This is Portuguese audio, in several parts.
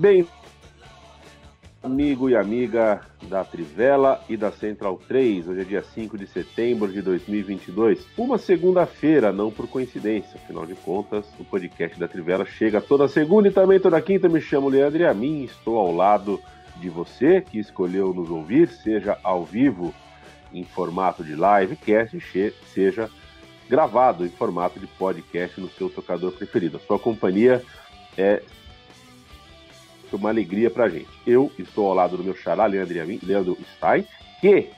Bem, amigo e amiga da Trivela e da Central 3, hoje é dia 5 de setembro de 2022, uma segunda-feira, não por coincidência, afinal de contas, o podcast da Trivela chega toda segunda e também toda quinta. Me chamo Leandro e a mim estou ao lado de você que escolheu nos ouvir, seja ao vivo em formato de livecast, seja gravado em formato de podcast no seu tocador preferido. A sua companhia é uma alegria pra gente. Eu estou ao lado do meu xará, Leandro, Stein, que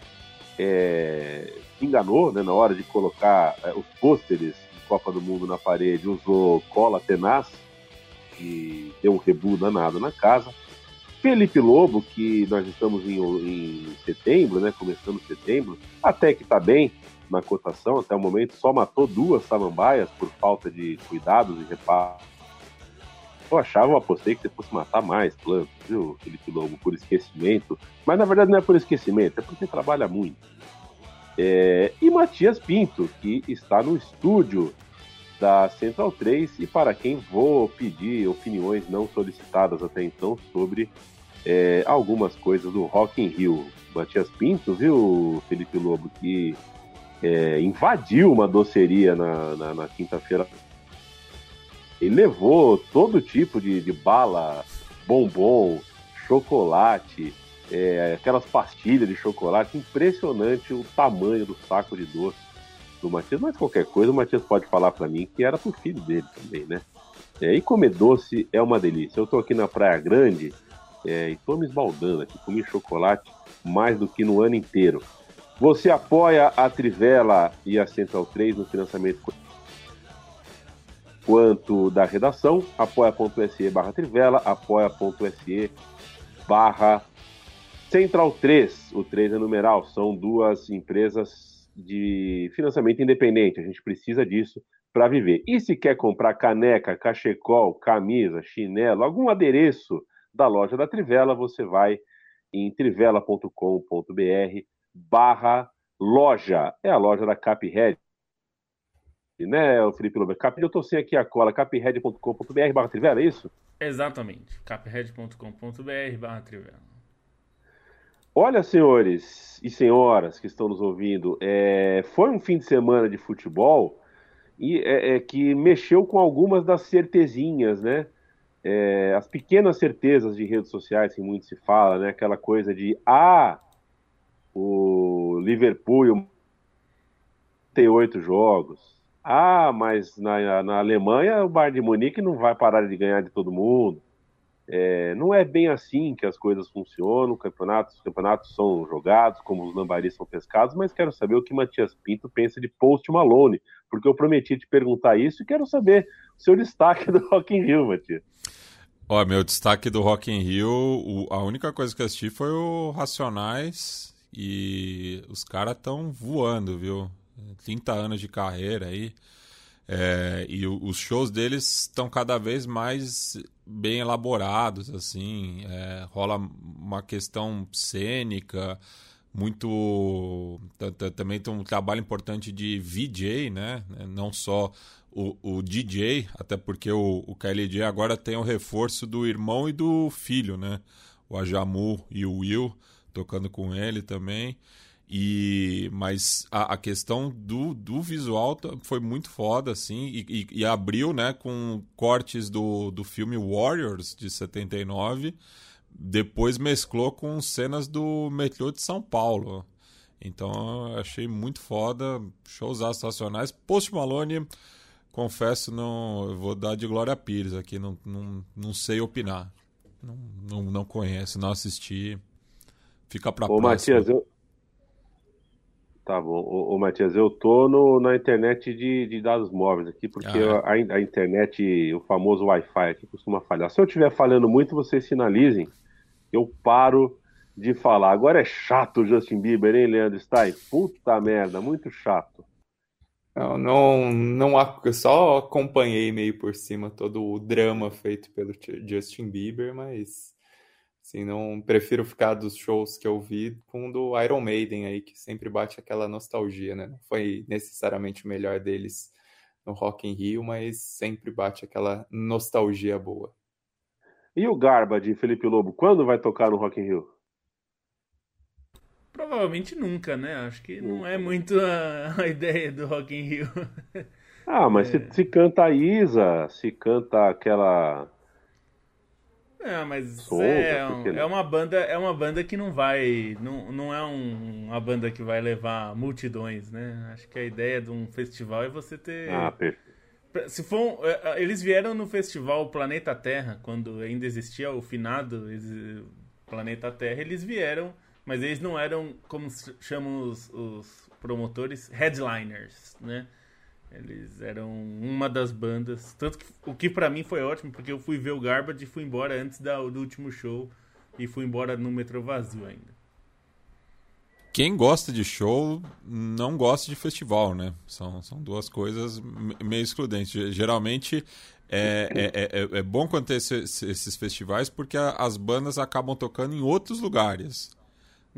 é, enganou né, na hora de colocar é, os pôsteres de Copa do Mundo na parede, usou cola tenaz, que deu um rebu danado na casa. Felipe Lobo, que nós estamos em, em setembro, né, começando setembro, até que está bem na cotação, até o momento só matou duas samambaias por falta de cuidados e reparos eu achava, eu apostei que você fosse matar mais plantas, viu, Felipe Lobo, por esquecimento. Mas na verdade não é por esquecimento, é porque trabalha muito. É... E Matias Pinto, que está no estúdio da Central 3 e para quem vou pedir opiniões não solicitadas até então sobre é, algumas coisas do Rock in Rio. Matias Pinto, viu, Felipe Lobo, que é, invadiu uma doceria na, na, na quinta-feira ele levou todo tipo de, de bala, bombom, chocolate, é, aquelas pastilhas de chocolate. Impressionante o tamanho do saco de doce do Matias. Mas qualquer coisa, o Matias pode falar para mim que era pro filho dele também, né? É, e comer doce é uma delícia. Eu tô aqui na Praia Grande é, e tô me esbaldando aqui. Comi chocolate mais do que no ano inteiro. Você apoia a Trivela e a Central 3 no financiamento quanto da redação, apoia.se barra Trivela, apoia.se barra Central 3, o 3 é numeral, são duas empresas de financiamento independente, a gente precisa disso para viver. E se quer comprar caneca, cachecol, camisa, chinelo, algum adereço da loja da Trivela, você vai em trivela.com.br barra loja, é a loja da Caphead, né, o Felipe Lobo? Cap, eu tô sem aqui a cola, capred.com.br barra Trivela, é isso? Exatamente, capred.com.br barra Trivela. Olha, senhores e senhoras que estão nos ouvindo, é, foi um fim de semana de futebol e é, é, que mexeu com algumas das certezinhas, né? É, as pequenas certezas de redes sociais que muito se fala, né? Aquela coisa de ah, o Liverpool tem oito jogos, ah, mas na, na Alemanha o Bayern de Munique não vai parar de ganhar de todo mundo. É, não é bem assim que as coisas funcionam, campeonatos, os campeonatos são jogados, como os lambaris são pescados, mas quero saber o que Matias Pinto pensa de Post Malone, porque eu prometi te perguntar isso e quero saber o seu destaque do Rock in Rio, Matias. Ó, meu destaque do Rock in Rio, o, a única coisa que eu assisti foi o Racionais e os caras estão voando, viu? 30 anos de carreira aí. É, e os shows deles estão cada vez mais bem elaborados, assim. É, rola uma questão cênica, muito. Também tem um trabalho importante de VJ, né? Não só o, o DJ, até porque o, o KLJ agora tem o reforço do irmão e do filho, né? O Ajamu e o Will tocando com ele também. E, mas a, a, questão do, do visual foi muito foda, assim, e, e, e, abriu, né, com cortes do, do filme Warriors, de 79, depois mesclou com cenas do metrô de São Paulo. Então, achei muito foda, shows nacionais. Post Malone, confesso, não, eu vou dar de Glória Pires aqui, não, não, não sei opinar. não, não, não conheço, não assisti. Fica para Ô, próxima. Matias, eu... Tá bom. Ô, ô, Matias, eu tô no, na internet de, de dados móveis aqui, porque Ah, a, a internet, o famoso Wi-Fi aqui costuma falhar. Se eu estiver falhando muito, vocês sinalizem, eu paro de falar. Agora é chato o Justin Bieber, hein, Leandro Stein? Puta merda, muito chato. Não, não, não, eu só acompanhei meio por cima todo o drama feito pelo Justin Bieber, mas assim, não prefiro ficar dos shows que eu vi com o do Iron Maiden aí, que sempre bate aquela nostalgia, né? Não foi necessariamente o melhor deles no Rock in Rio, mas sempre bate aquela nostalgia boa. E o Garba de Felipe Lobo, quando vai tocar no Rock in Rio? Provavelmente nunca, né? Acho que não é muito a, a ideia do Rock in Rio. Ah, mas É. se, se canta a Isa, se canta aquela. É, mas Souza, é, um- é uma banda, é uma banda que não vai, não, não é um- uma banda que vai levar multidões, né? Acho que a ideia de um festival é você ter Ah, perfeito. Se for, é, é, eles vieram no festival Planeta Terra, quando ainda existia o finado Planeta Terra, eles vieram, mas eles não eram, como chamam os, os promotores, headliners, né? Eles eram uma das bandas, tanto que o que pra mim foi ótimo, porque eu fui ver o Garbage e fui embora antes da- do último show e fui embora no metrô vazio ainda. Quem gosta de show não gosta de festival, né? São, são duas coisas me- meio excludentes. Ge- Geralmente é, é, é, é bom quando tem esse- esse- esses festivais porque as bandas acabam tocando em outros lugares.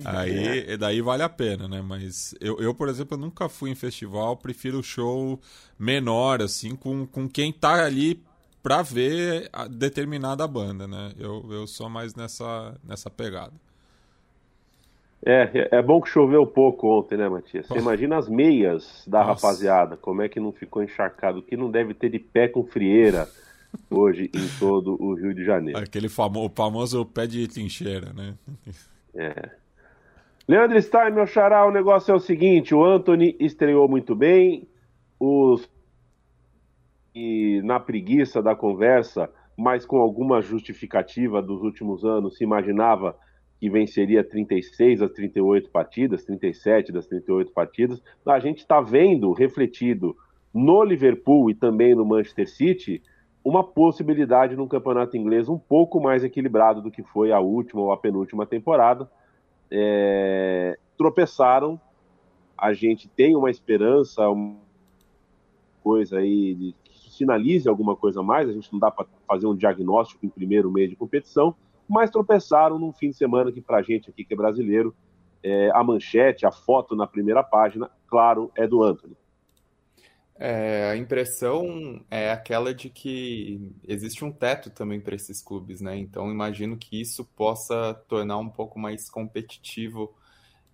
Aí e daí vale a pena, né? Mas eu, eu, por exemplo, nunca fui em festival, prefiro show menor, assim, com, com quem tá ali pra ver a determinada banda, né? Eu, eu sou mais nessa, nessa pegada. É, é bom que choveu pouco ontem, né, Matias? Você imagina as meias da Nossa. rapaziada, como é que não ficou encharcado, o que não deve ter de pé com frieira hoje em todo o Rio de Janeiro. Aquele famo, famoso pé de trincheira, né? Leandro Stein, meu xará, o negócio é o seguinte: o Anthony estreou muito bem, os e na preguiça da conversa, mas com alguma justificativa dos últimos anos, se imaginava que venceria 36 das 38 partidas, 37 das 38 partidas. A gente está vendo refletido no Liverpool e também no Manchester City uma possibilidade num campeonato inglês um pouco mais equilibrado do que foi a última ou a penúltima temporada. É, tropeçaram. A gente tem uma esperança, uma coisa aí de, que sinalize alguma coisa mais. A gente não dá para fazer um diagnóstico em primeiro mês de competição, mas tropeçaram num fim de semana que, para a gente aqui que é brasileiro, é, a manchete, a foto na primeira página, claro, é do Anthony. É, a impressão é aquela de que existe um teto também para esses clubes, né? Então imagino que isso possa tornar um pouco mais competitivo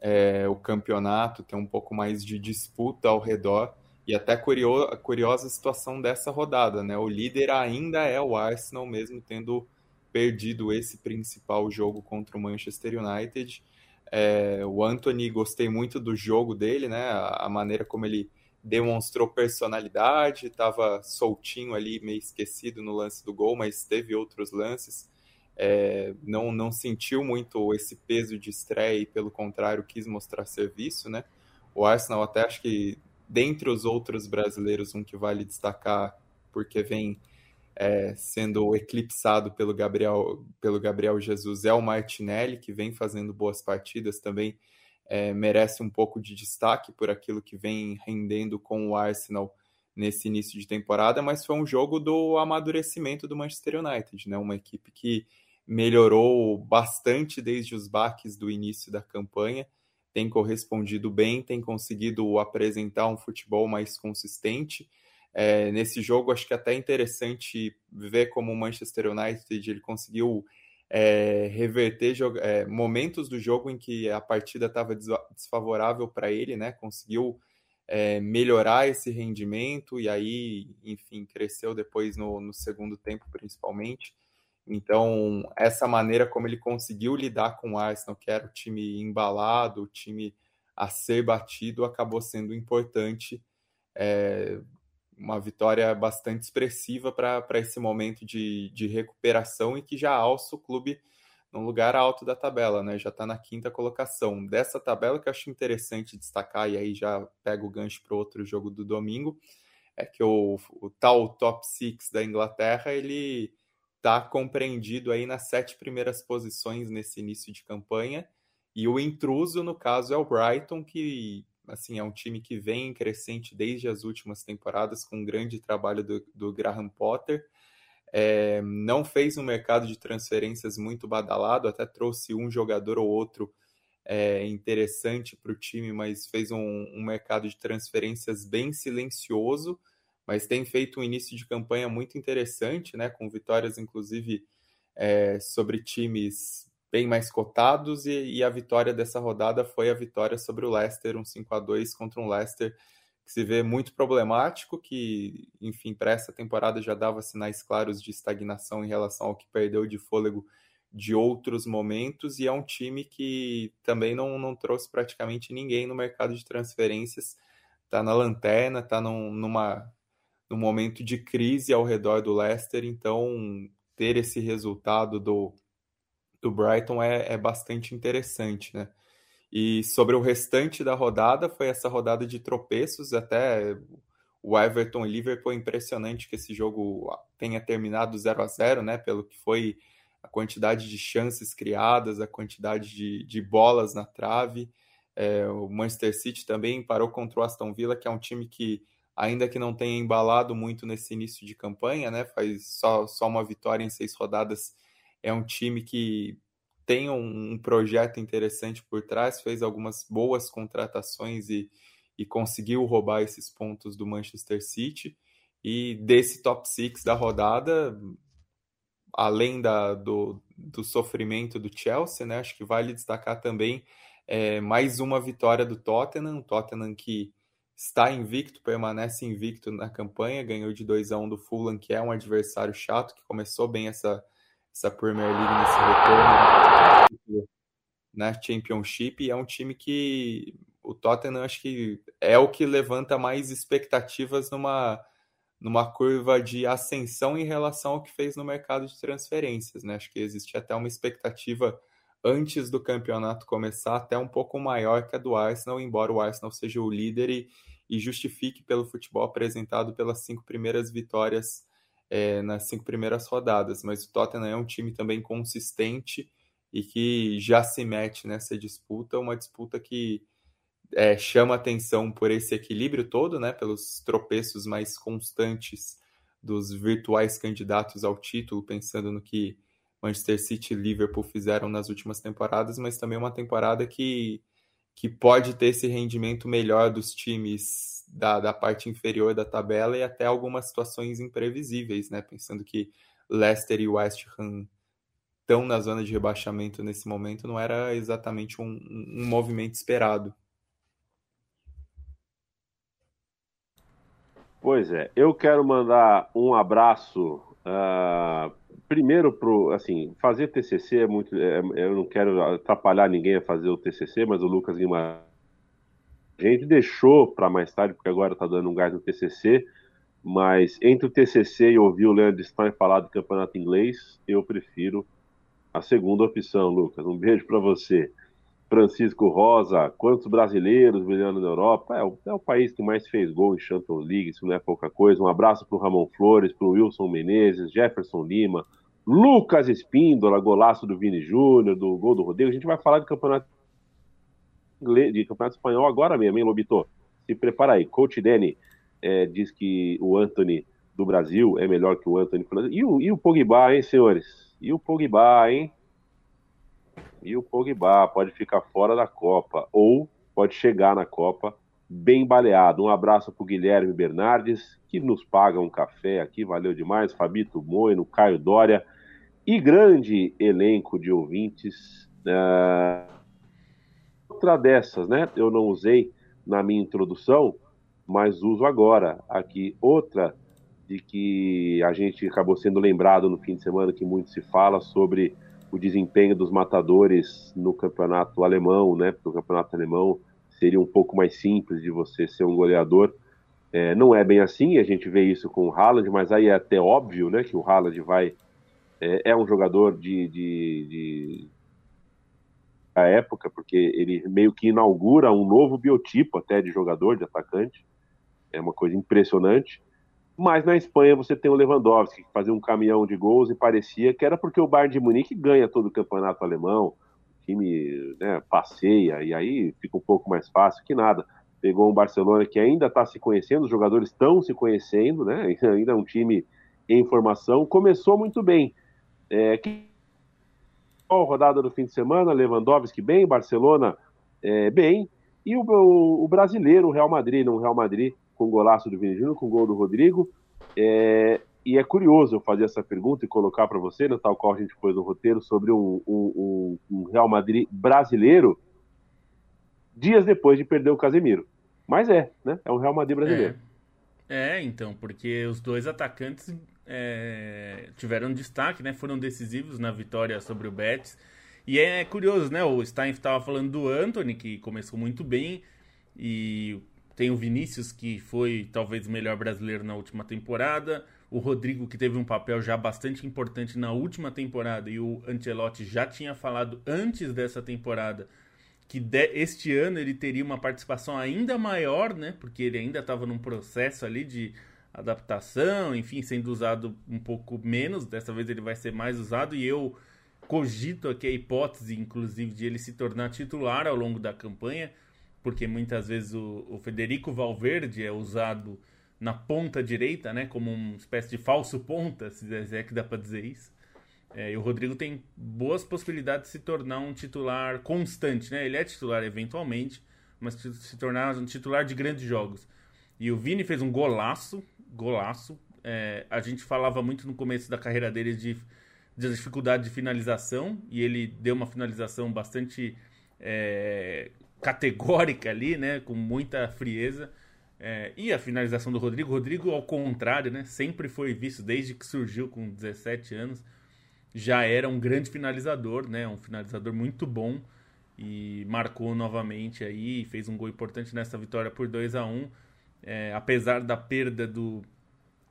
é, o campeonato, ter um pouco mais de disputa ao redor. E até curio, a curiosa situação dessa rodada, né? O líder ainda é o Arsenal, mesmo tendo perdido esse principal jogo contra o Manchester United. É, o Anthony, gostei muito do jogo dele, né? A, a maneira como ele demonstrou personalidade, estava soltinho ali, meio esquecido no lance do gol, mas teve outros lances. É, não, não sentiu muito esse peso de estreia e, pelo contrário, quis mostrar serviço, né? O Arsenal até acho que, dentre os outros brasileiros, um que vale destacar, porque vem é, sendo eclipsado pelo Gabriel, pelo Gabriel Jesus, é o Martinelli, que vem fazendo boas partidas também, é, merece um pouco de destaque por aquilo que vem rendendo com o Arsenal nesse início de temporada, mas foi um jogo do amadurecimento do Manchester United, né? Uma equipe que melhorou bastante desde os baques do início da campanha, tem correspondido bem, tem conseguido apresentar um futebol mais consistente. É, nesse jogo, acho que é até interessante ver como o Manchester United ele conseguiu é, reverter é, momentos do jogo em que a partida estava desfavorável para ele, né? Conseguiu é, melhorar esse rendimento e aí, enfim, cresceu depois no, no, segundo tempo, principalmente. Então, essa maneira como ele conseguiu lidar com o Arsenal, que era o time embalado, o time a ser batido, acabou sendo importante. Uma vitória bastante expressiva para esse momento de, de recuperação e que já alça o clube no lugar alto da tabela, né? Já está na quinta colocação. Dessa tabela que eu acho interessante destacar, e aí já pego o gancho para outro jogo do domingo, é que o, o tal top six da Inglaterra, ele está compreendido aí nas sete primeiras posições nesse início de campanha, e o intruso, no caso, é o Brighton, que assim, é um time que vem crescente desde as últimas temporadas, com um grande trabalho do, do Graham Potter. É, não fez um mercado de transferências muito badalado, até trouxe um jogador ou outro é, interessante para o time, mas fez um, um, mercado de transferências bem silencioso, mas tem feito um início de campanha muito interessante, né, com vitórias inclusive é, sobre times bem mais cotados e, e, a vitória dessa rodada foi a vitória sobre o Leicester, um 5 a 2 contra um Leicester que se vê muito problemático, que, enfim, para essa temporada já dava sinais claros de estagnação em relação ao que perdeu de fôlego de outros momentos, e é um time que também não, não trouxe praticamente ninguém no mercado de transferências, está na lanterna, está num, numa, num momento de crise ao redor do Leicester, então ter esse resultado do do Brighton é, é bastante interessante, né? E sobre o restante da rodada, foi essa rodada de tropeços, até o Everton e Liverpool, é impressionante que esse jogo tenha terminado 0 a 0 né? Pelo que foi a quantidade de chances criadas, a quantidade de, de bolas na trave. É, o Manchester City também parou contra o Aston Villa, que é um time que, ainda que não tenha embalado muito nesse início de campanha, né? Faz só, só uma vitória em seis rodadas é um time que tem um, um projeto interessante por trás, fez algumas boas contratações e, e conseguiu roubar esses pontos do Manchester City. E desse top 6 da rodada, além da, do, do sofrimento do Chelsea, né, acho que vale destacar também é, mais uma vitória do Tottenham, Tottenham que está invicto, permanece invicto na campanha, ganhou de 2 a 1 do Fulham, que é um adversário chato, que começou bem essa, essa Premier League nesse retorno na Championship e é um time que o Tottenham acho que é o que levanta mais expectativas numa numa curva de ascensão em relação ao que fez no mercado de transferências, né? Acho que existe até uma expectativa antes do campeonato começar até um pouco maior que a do Arsenal, embora o Arsenal seja o líder e, e justifique pelo futebol apresentado pelas cinco primeiras vitórias é, nas cinco primeiras rodadas, mas o Tottenham é um time também consistente e que já se mete nessa disputa, uma disputa que é, chama atenção por esse equilíbrio todo, né, pelos tropeços mais constantes dos virtuais candidatos ao título, pensando no que Manchester City e Liverpool fizeram nas últimas temporadas, mas também uma temporada que, que pode ter esse rendimento melhor dos times da, da parte inferior da tabela e até algumas situações imprevisíveis, né? Pensando que Leicester e West Ham estão na zona de rebaixamento nesse momento, não era exatamente um, um movimento esperado. Pois é, eu quero mandar um abraço uh, primeiro pro, assim, fazer TCC é muito, é, eu não quero atrapalhar ninguém a fazer o TCC, mas o Lucas Guimarães a gente deixou para mais tarde, porque agora está dando um gás no TCC, mas entre o TCC e ouvir o Leandro Stein falar do campeonato inglês, eu prefiro a segunda opção, Lucas. Um beijo para você. Francisco Rosa, quantos brasileiros brilhando na Europa? É o, é o, país que mais fez gol em Champions League, isso não é pouca coisa. Um abraço para o Ramon Flores, para o Wilson Menezes, Jefferson Lima, Lucas Espíndola, golaço do Vini Júnior, do gol do Rodrigo. A gente vai falar do campeonato de campeonato espanhol agora mesmo, hein, Lobito? Se prepara aí. Coach Danny é, diz que o Anthony do Brasil é melhor que o Anthony e o, e o Pogba, hein, senhores? E o Pogba, hein? E o Pogba pode ficar fora da Copa ou pode chegar na Copa bem baleado. Um abraço para o Guilherme Bernardes, que nos paga um café aqui, valeu demais. Fabito Moino, Caio Dória e grande elenco de ouvintes. Uh outra dessas, né? Eu não usei na minha introdução, mas uso agora aqui. Outra de que a gente acabou sendo lembrado no fim de semana, que muito se fala sobre o desempenho dos matadores no campeonato alemão, né? Porque o campeonato alemão seria um pouco mais simples de você ser um goleador. É, não é bem assim, a gente vê isso com o Haaland, mas aí é até óbvio né, que o Haaland vai. É, é um jogador de, de, de a época, porque ele meio que inaugura um novo biotipo até de jogador, de atacante. É uma coisa impressionante. Mas na Espanha você tem o Lewandowski, que fazia um caminhão de gols e parecia que era porque o Bayern de Munique ganha todo o campeonato alemão, o time né, passeia, e aí fica um pouco mais fácil que nada. Pegou um Barcelona que ainda está se conhecendo, os jogadores estão se conhecendo, né? ainda é um time em formação. Começou muito bem. É, que rodada do fim de semana, Lewandowski bem, Barcelona é, bem, e o, o, o, brasileiro, o Real Madrid, não Real Madrid, com golaço do Vini Júnior, com gol do Rodrigo. É, e é curioso eu fazer essa pergunta e colocar para você, no tal qual a gente pôs no roteiro, sobre um, um, um, Real Madrid brasileiro, dias depois de perder o Casemiro. Mas é, né? É um Real Madrid brasileiro. É, é então, porque os dois atacantes é, tiveram destaque, né? Foram decisivos na vitória sobre o Betis. E é curioso, né? O Stein estava falando do Anthony, que começou muito bem, e tem o Vinícius, que foi talvez o melhor brasileiro na última temporada, o Rodrigo, que teve um papel já bastante importante na última temporada, e o Ancelotti já tinha falado antes dessa temporada que de, este ano ele teria uma participação ainda maior, né? Porque ele ainda estava num processo ali de adaptação, enfim, sendo usado um pouco menos. Dessa vez ele vai ser mais usado e eu cogito aqui a hipótese, inclusive, de ele se tornar titular ao longo da campanha, porque muitas vezes o, o Federico Valverde é usado na ponta direita, né, como uma espécie de falso ponta, se é que dá para dizer isso. É, e o Rodrigo tem boas possibilidades de se tornar um titular constante, né? Ele é titular eventualmente, mas se tornar um titular de grandes jogos. E o Vini fez um golaço, golaço. É, a gente falava muito no começo da carreira dele de, de dificuldade de finalização e ele deu uma finalização bastante é, categórica ali, né, com muita frieza. É, e a finalização do Rodrigo, Rodrigo ao contrário, né, sempre foi visto desde que surgiu com 17 anos, já era um grande finalizador, né, um finalizador muito bom e marcou novamente aí, fez um gol importante nessa vitória por 2 a 1 é, apesar da perda do,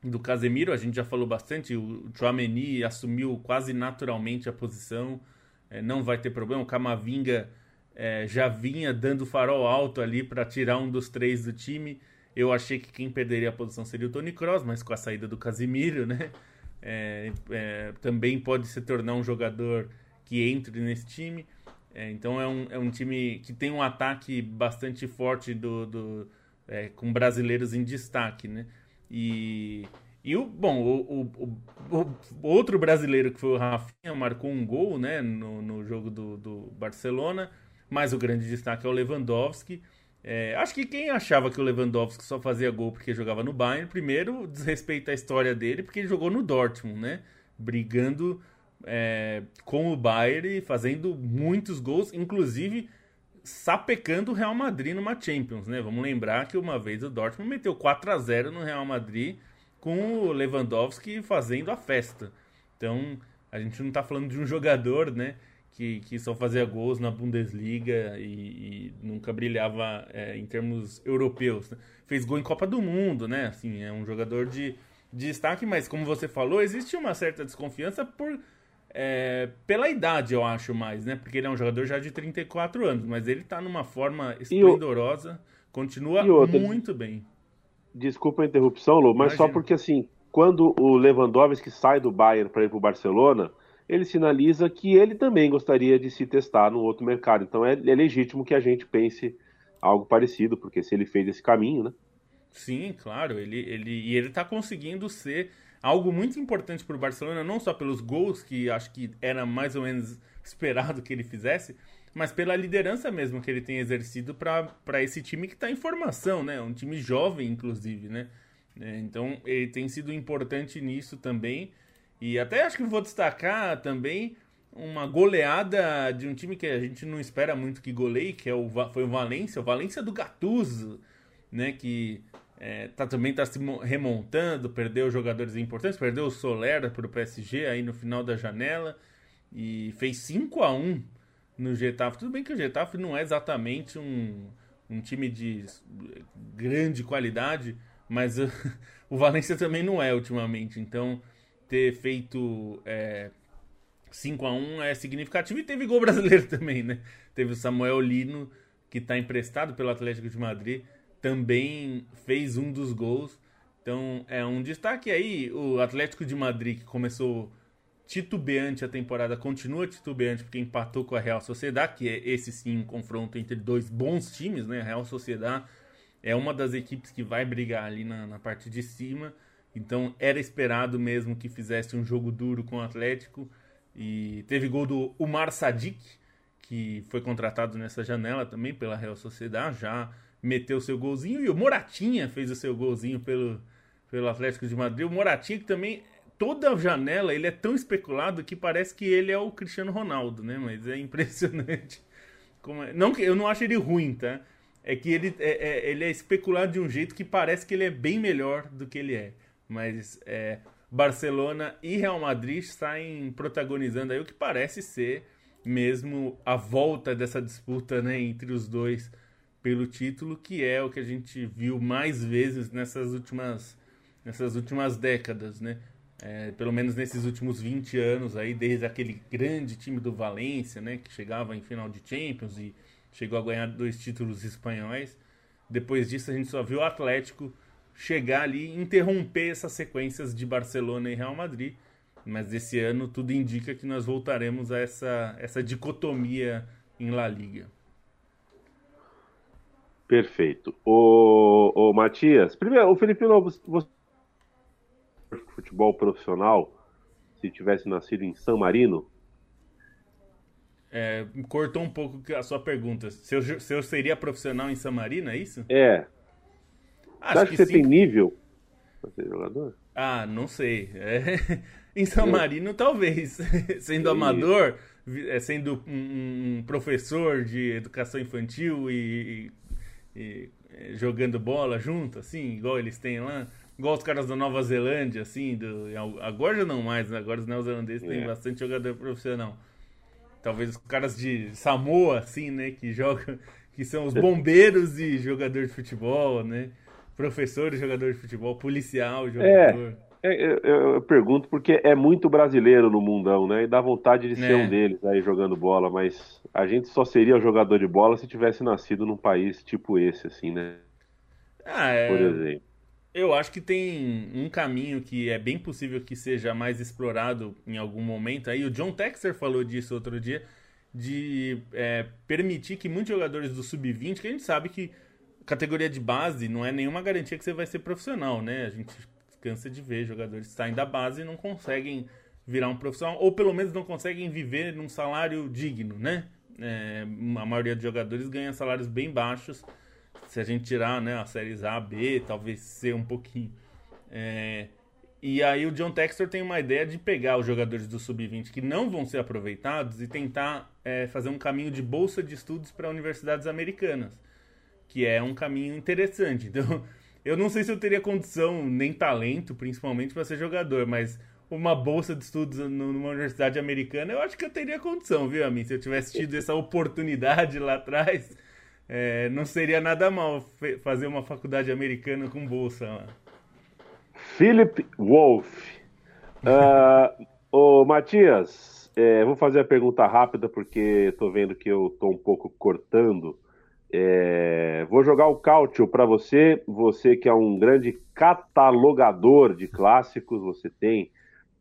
do Casemiro, a gente já falou bastante, o Chouameni assumiu quase naturalmente a posição, é, não vai ter problema, o Camavinga é, já vinha dando farol alto ali para tirar um dos três do time. Eu achei que quem perderia a posição seria o Tony Kroos, mas com a saída do Casemiro, né? É, é, também pode se tornar um jogador que entre nesse time. É, então é um, é um time que tem um ataque bastante forte do, do é, com brasileiros em destaque, né? E, e o, bom, o, o, o, outro brasileiro que foi o Rafinha marcou um gol, né, no, no jogo do, do Barcelona, mas o grande destaque é o Lewandowski. É, acho que quem achava que o Lewandowski só fazia gol porque jogava no Bayern, primeiro desrespeita a história dele porque ele jogou no Dortmund, né? Brigando é, com o Bayern e fazendo muitos gols, inclusive sapecando o Real Madrid numa Champions, né? Vamos lembrar que uma vez o Dortmund meteu 4 a 0 no Real Madrid com o Lewandowski fazendo a festa. Então, a gente não está falando de um jogador, né? Que, que só fazia gols na Bundesliga e, e nunca brilhava é, em termos europeus. Né? Fez gol em Copa do Mundo, né? Assim, é um jogador de, de destaque, mas como você falou, existe uma certa desconfiança por é, pela idade, eu acho mais, né? Porque ele é um jogador já de 34 anos, mas ele tá numa forma esplendorosa, o... continua outra, muito bem. Desculpa a interrupção, Lu, mas Imagina. só porque assim, quando o Lewandowski sai do Bayern para ir para o Barcelona, ele sinaliza que ele também gostaria de se testar no outro mercado. Então é, é legítimo que a gente pense algo parecido, porque se ele fez esse caminho, né? Sim, claro, ele, ele, e ele tá conseguindo ser algo muito importante para o Barcelona, não só pelos gols, que acho que era mais ou menos esperado que ele fizesse, mas pela liderança mesmo que ele tem exercido para esse time que está em formação, né? Um time jovem, inclusive, né? É, então, ele tem sido importante nisso também. E até acho que vou destacar também uma goleada de um time que a gente não espera muito que goleie, que é o, foi o Valência, o Valência do Gattuso, né? Que é, tá, também está se remontando, perdeu jogadores importantes, perdeu o Soler para o PSG aí no final da janela e fez 5 a 1 no Getafe. Tudo bem que o Getafe não é exatamente um, um time de grande qualidade, mas uh, o Valência também não é ultimamente. Então, ter feito é, 5 a 1 é significativo. E teve gol brasileiro também, né? Teve o Samuel Lino, que está emprestado pelo Atlético de Madrid, também fez um dos gols. Então, é um destaque aí. O Atlético de Madrid, que começou titubeante a temporada, continua titubeante porque empatou com a Real Sociedade, que é esse sim um confronto entre dois bons times, né? A Real Sociedade é uma das equipes que vai brigar ali na, na parte de cima. Então era esperado mesmo que fizesse um jogo duro com o Atlético. E teve gol do Umar Sadik, que foi contratado nessa janela também pela Real Sociedade, já meteu seu golzinho. E o Moratinha fez o seu golzinho pelo, pelo Atlético de Madrid. O Moratinha que também toda janela ele é tão especulado que parece que ele é o Cristiano Ronaldo, né? Mas é impressionante. Como é... Não eu não acho ele ruim, tá? É que ele é, é, ele é especulado de um jeito que parece que ele é bem melhor do que ele é. Mas é, Barcelona e Real Madrid saem protagonizando aí o que parece ser mesmo a volta dessa disputa né, entre os dois pelo título, que é o que a gente viu mais vezes nessas últimas, nessas últimas décadas, né? É, pelo menos nesses últimos 20 anos aí, desde aquele grande time do Valência, né, que chegava em final de Champions e chegou a ganhar dois títulos espanhóis. Depois disso a gente só viu o Atlético chegar ali e interromper essas sequências de Barcelona e Real Madrid. Mas esse ano tudo indica que nós voltaremos a essa, essa dicotomia em La Liga. Perfeito. O, o Matias, primeiro, o Felipe Lobo, você futebol profissional se tivesse nascido em San Marino? É, cortou um pouco a sua pergunta. Se eu, se eu seria profissional em San Marino, é isso? É. Acho você acha que, que você sim. tem nível para ser jogador? Ah, não sei. É... em San Marino, talvez. sendo amador, é, sendo um, um, professor de educação infantil e, e, é, jogando bola junto, assim, igual eles têm lá. Igual os caras da Nova Zelândia, assim, do, agora já não mais, né? Agora os neozelandeses é. têm bastante jogador profissional. Talvez os caras de Samoa, assim, né? Que jogam, que são os bombeiros e jogador de futebol, né? Professor e jogador de futebol, policial, jogador. É, é eu, eu, pergunto porque é muito brasileiro no mundão, né? E dá vontade de ser é. um deles aí jogando bola, mas a gente só seria jogador de bola se tivesse nascido num país tipo esse, assim, né? Ah, é... Por exemplo. Eu acho que tem um caminho que é bem possível que seja mais explorado em algum momento. Aí o John Texer falou disso outro dia, de é, permitir que muitos jogadores do sub-20, que a gente sabe que categoria de base não é nenhuma garantia que você vai ser profissional, né? A gente cansa de ver jogadores que saem da base e não conseguem virar um profissional, ou pelo menos não conseguem viver num salário digno, né? É, a maioria dos jogadores ganha salários bem baixos se a gente tirar né, as séries A, B, talvez C um pouquinho. É, e aí o John Textor tem uma ideia de pegar os jogadores do Sub-20 que não vão ser aproveitados e tentar é, fazer um caminho de bolsa de estudos para universidades americanas, que é um caminho interessante. Então, eu não sei se eu teria condição, nem talento, principalmente, para ser jogador, mas uma bolsa de estudos numa universidade americana, eu acho que eu teria condição, viu, Amin? Se eu tivesse tido essa oportunidade lá atrás, é, não seria nada mal fazer uma faculdade americana com bolsa lá. Philip Wolf. Uh, ô, Matias, é, vou fazer a pergunta rápida porque estou vendo que eu estou um pouco cortando. É, vou jogar o cálcio para você, você que é um grande catalogador de clássicos, você tem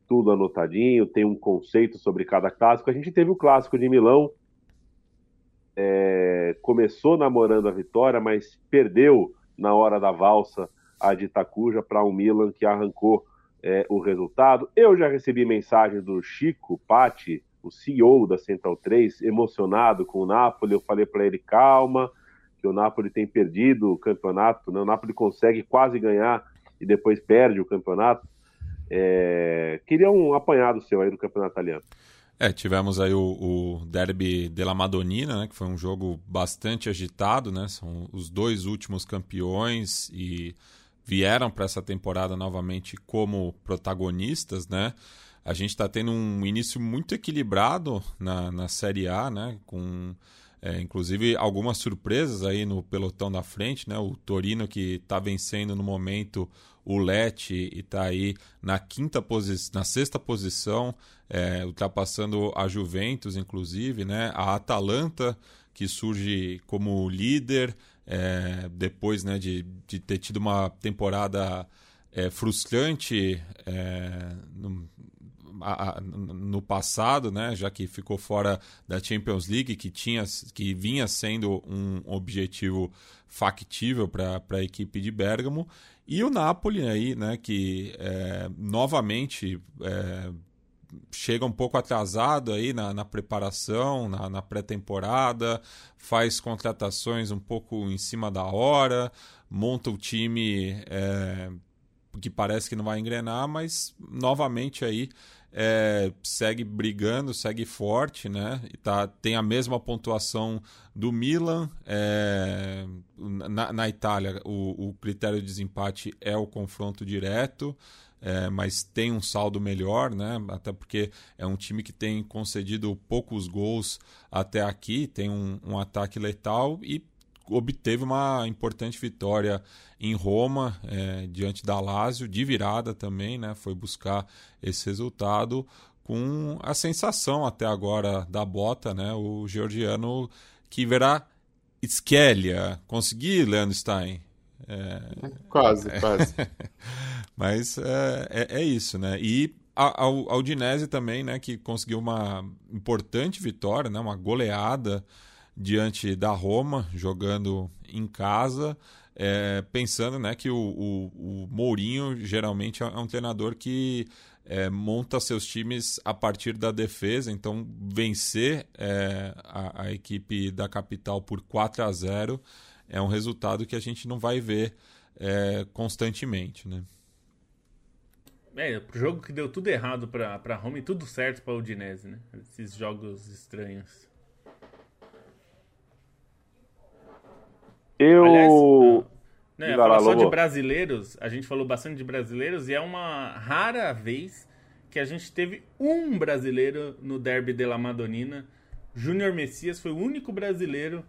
tudo anotadinho, tem um conceito sobre cada clássico. A gente teve o clássico de Milão, é, começou namorando a vitória, mas perdeu na hora da valsa a de Itacuja para o um Milan que arrancou é, o resultado. Eu já recebi mensagem do Chico Patti, o CEO da Central 3, emocionado com o Napoli. Eu falei para ele: calma, que o Napoli tem perdido o campeonato. Né? O Napoli consegue quase ganhar e depois perde o campeonato. É... Queria um apanhado seu aí do campeonato italiano. É, tivemos aí o, o Derby della Madonnina, né, que foi um jogo bastante agitado, né? São os dois últimos campeões e vieram para essa temporada novamente como protagonistas, né? A gente está tendo um início muito equilibrado na, na Série A, né? Com É, inclusive, algumas surpresas aí no pelotão da frente, né? O Torino que está vencendo no momento o Lecce e está aí na quinta posição, na sexta posição, é, ultrapassando a Juventus, inclusive, né? A Atalanta que surge como líder é, depois né, de, de ter tido uma temporada é, frustrante é, no, a, a, no passado, né, já que ficou fora da Champions League, que, tinha, que vinha sendo um objetivo factível para a equipe de Bergamo, e o Napoli aí, né, que é, novamente é, chega um pouco atrasado aí na, na preparação, na, na pré-temporada, faz contratações um pouco em cima da hora, monta o time é, que parece que não vai engrenar, mas novamente aí é, segue brigando, segue forte, né? E tá, tem a mesma pontuação do Milan. É, na, na, Itália, o, o, critério de desempate é o confronto direto, é, mas tem um saldo melhor, né? Até porque é um time que tem concedido poucos gols até aqui, tem um, um ataque letal e obteve uma importante vitória em Roma, é, diante da Lazio, de virada também, né? Foi buscar esse resultado com a sensação até agora da bota, né? O georgiano que verá Skelia. Consegui, Leandro Stein? É... Quase, quase. Mas é, é, é, isso, né? E a, a, a Udinese também, né? Que conseguiu uma importante vitória, né? Uma goleada diante da Roma, jogando em casa, é, pensando né, que o, o, o, Mourinho geralmente é um treinador que é, monta seus times a partir da defesa, então vencer é, a, a, equipe da capital por 4 a 0 é um resultado que a gente não vai ver é, constantemente. Né? É, o jogo que deu tudo errado para Roma e tudo certo para o Udinese, né? Esses jogos estranhos. Eu. Aliás, né, falar só de brasileiros, a gente falou bastante de brasileiros e é uma rara vez que a gente teve um brasileiro no Derby de la Madonina. Júnior Messias foi o único brasileiro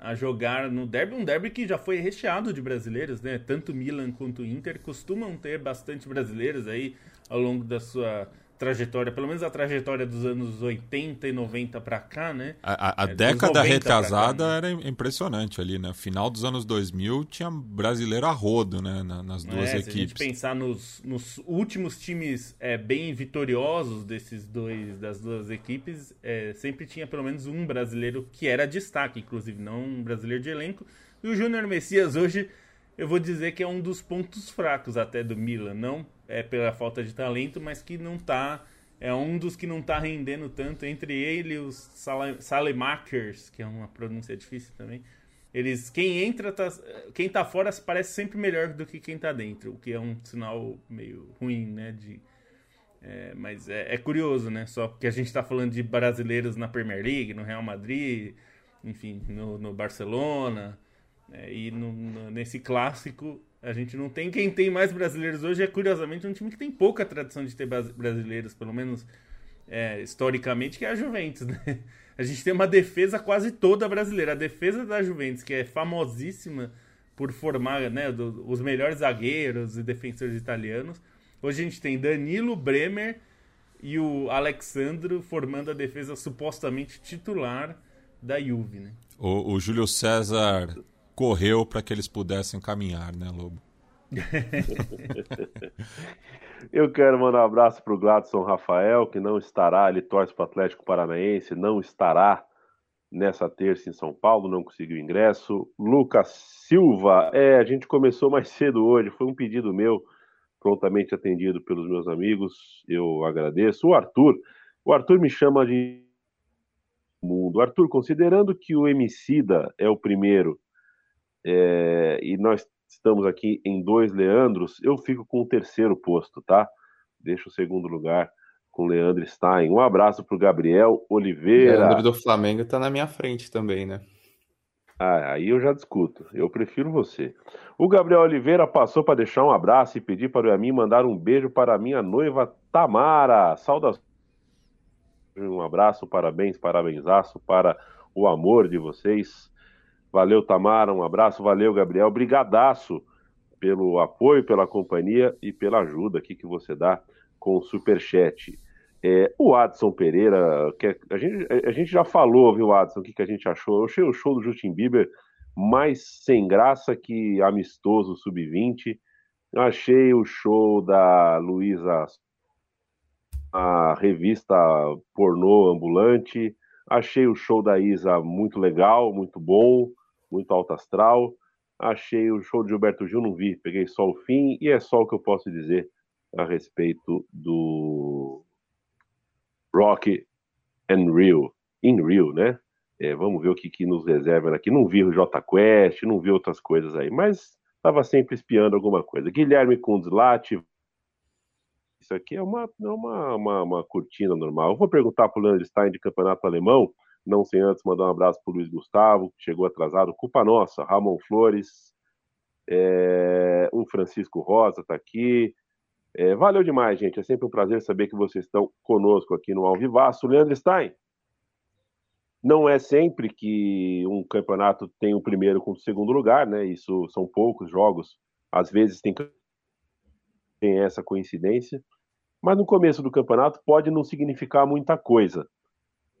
a jogar no derby, um derby que já foi recheado de brasileiros, né? Tanto Milan quanto Inter costumam ter bastante brasileiros aí ao longo da sua trajetória, pelo menos a trajetória dos anos 80 e 90 para cá, né? A, a, a é, década retrasada cá, né? era impressionante ali, né? Final dos anos 2000 tinha brasileiro a rodo, né? nas duas é, equipes. Se a gente pensar nos, nos últimos times é, bem vitoriosos desses dois, das duas equipes, é, sempre tinha pelo menos um brasileiro que era destaque, inclusive não um brasileiro de elenco. E o Júnior Messias hoje, eu vou dizer que é um dos pontos fracos até do Milan, não é pela falta de talento, mas que não tá é um dos que não tá rendendo tanto entre ele e os Salemakers, que é uma pronúncia difícil também. Eles quem entra tá, quem tá fora parece sempre melhor do que quem tá dentro, o que é um sinal meio ruim, né, de é, mas é, é, curioso, né? Só porque a gente está falando de brasileiros na Premier League, no Real Madrid, enfim, no, no Barcelona, é, e no, no, nesse clássico a gente não tem. Quem tem mais brasileiros hoje é, curiosamente, um time que tem pouca tradição de ter brasileiros, pelo menos é, historicamente, que é a Juventus, né? A gente tem uma defesa quase toda brasileira. A defesa da Juventus, que é famosíssima por formar né, do, os melhores zagueiros e defensores italianos. Hoje a gente tem Danilo, Bremer e o Alexandro formando a defesa supostamente titular da Juve, né? O, o Júlio César correu para que eles pudessem caminhar, né, Lobo? Eu quero mandar um abraço para o Gladson Rafael, que não estará, ele torce para o Atlético Paranaense, não estará nessa terça em São Paulo, não conseguiu ingresso. Lucas Silva, é, a gente começou mais cedo hoje, foi um pedido meu, prontamente atendido pelos meus amigos, eu agradeço. O Arthur, o Arthur me chama de mundo. Arthur, considerando que o Emicida é o primeiro é, e nós estamos aqui em dois Leandros, eu fico com o terceiro posto, tá? Deixa o segundo lugar com Leandro Stein. Um abraço para o Gabriel Oliveira. Leandro do Flamengo está na minha frente também, né? Ah, aí eu já discuto. Eu prefiro você. O Gabriel Oliveira passou para deixar um abraço e pedir para o Yamin mandar um beijo para a minha noiva Tamara. Saudações. Um abraço, parabéns, parabenzaço para o amor de vocês. Valeu, Tamara, um abraço. Valeu, Gabriel. Brigadaço pelo apoio, pela companhia e pela ajuda aqui que você dá com o Superchat. É, o Adson Pereira, que é, a, gente, a gente já falou, viu, Adson, o que, que a gente achou. Eu achei o show do Justin Bieber mais sem graça que amistoso sub-20. Achei o show da Luísa, a revista pornô ambulante. Achei o show da Isa muito legal, muito bom, muito alto astral. Achei o show de Gilberto Gil, não vi, peguei só o fim, e é só o que eu posso dizer a respeito do Rock and Rio, in Rio, né? É, vamos ver o que, que nos reserva aqui. Não vi o J Quest, não vi outras coisas aí, mas estava sempre espiando alguma coisa. Guilherme Kunzlati, isso aqui é uma, é uma, uma, uma cortina normal. Eu vou perguntar para o Leandro Stein de campeonato alemão, não sem antes mandar um abraço para o Luiz Gustavo, que chegou atrasado. Culpa nossa, Ramon Flores, é, um Francisco Rosa está aqui. É, valeu demais, gente. É sempre um prazer saber que vocês estão conosco aqui no Alvivaço. Leandro Stein, não é sempre que um campeonato tem o primeiro com o segundo lugar, né? Isso são poucos jogos. Às vezes tem, tem essa coincidência. Mas no começo do campeonato pode não significar muita coisa.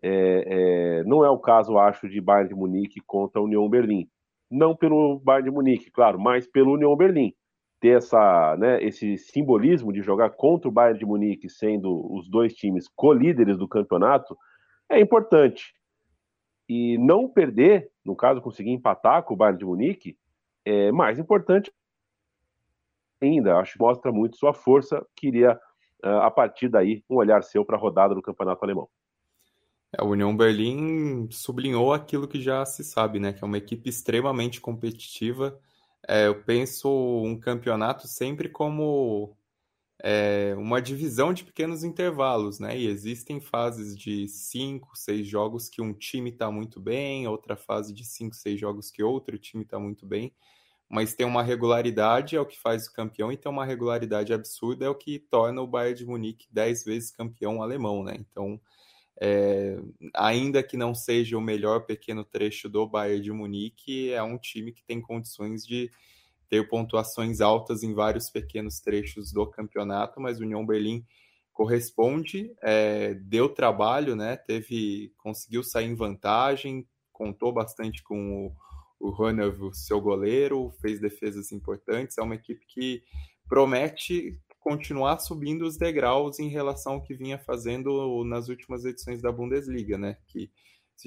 É, é, não é o caso, acho, de Bayern de Munique contra a União Berlim. Não pelo Bayern de Munique, claro, mas pelo União Berlim. Ter essa, né, esse simbolismo de jogar contra o Bayern de Munique, sendo os dois times co-líderes do campeonato, é importante. E não perder, no caso, conseguir empatar com o Bayern de Munique, é mais importante ainda. Acho que mostra muito sua força. Queria, ah, a partir daí, um olhar seu para a rodada do campeonato alemão. É, a União Berlim sublinhou aquilo que já se sabe, né? Que é uma equipe extremamente competitiva. É, eu penso um campeonato sempre como é, uma divisão de pequenos intervalos, né? E existem fases de cinco, seis jogos que um time está muito bem, outra fase de cinco, seis jogos que outro time está muito bem, mas tem uma regularidade, é o que faz o campeão, e tem uma regularidade absurda, é o que torna o Bayern de Munique dez vezes campeão alemão, né? Então, é, ainda que não seja o melhor pequeno trecho do Bayern de Munique, é um time que tem condições de ter pontuações altas em vários pequenos trechos do campeonato, mas o União Berlim corresponde, é, deu trabalho, né? Teve, conseguiu sair em vantagem, contou bastante com o, o Runner, seu goleiro, fez defesas importantes. É uma equipe que promete continuar subindo os degraus em relação ao que vinha fazendo nas últimas edições da Bundesliga, né? Que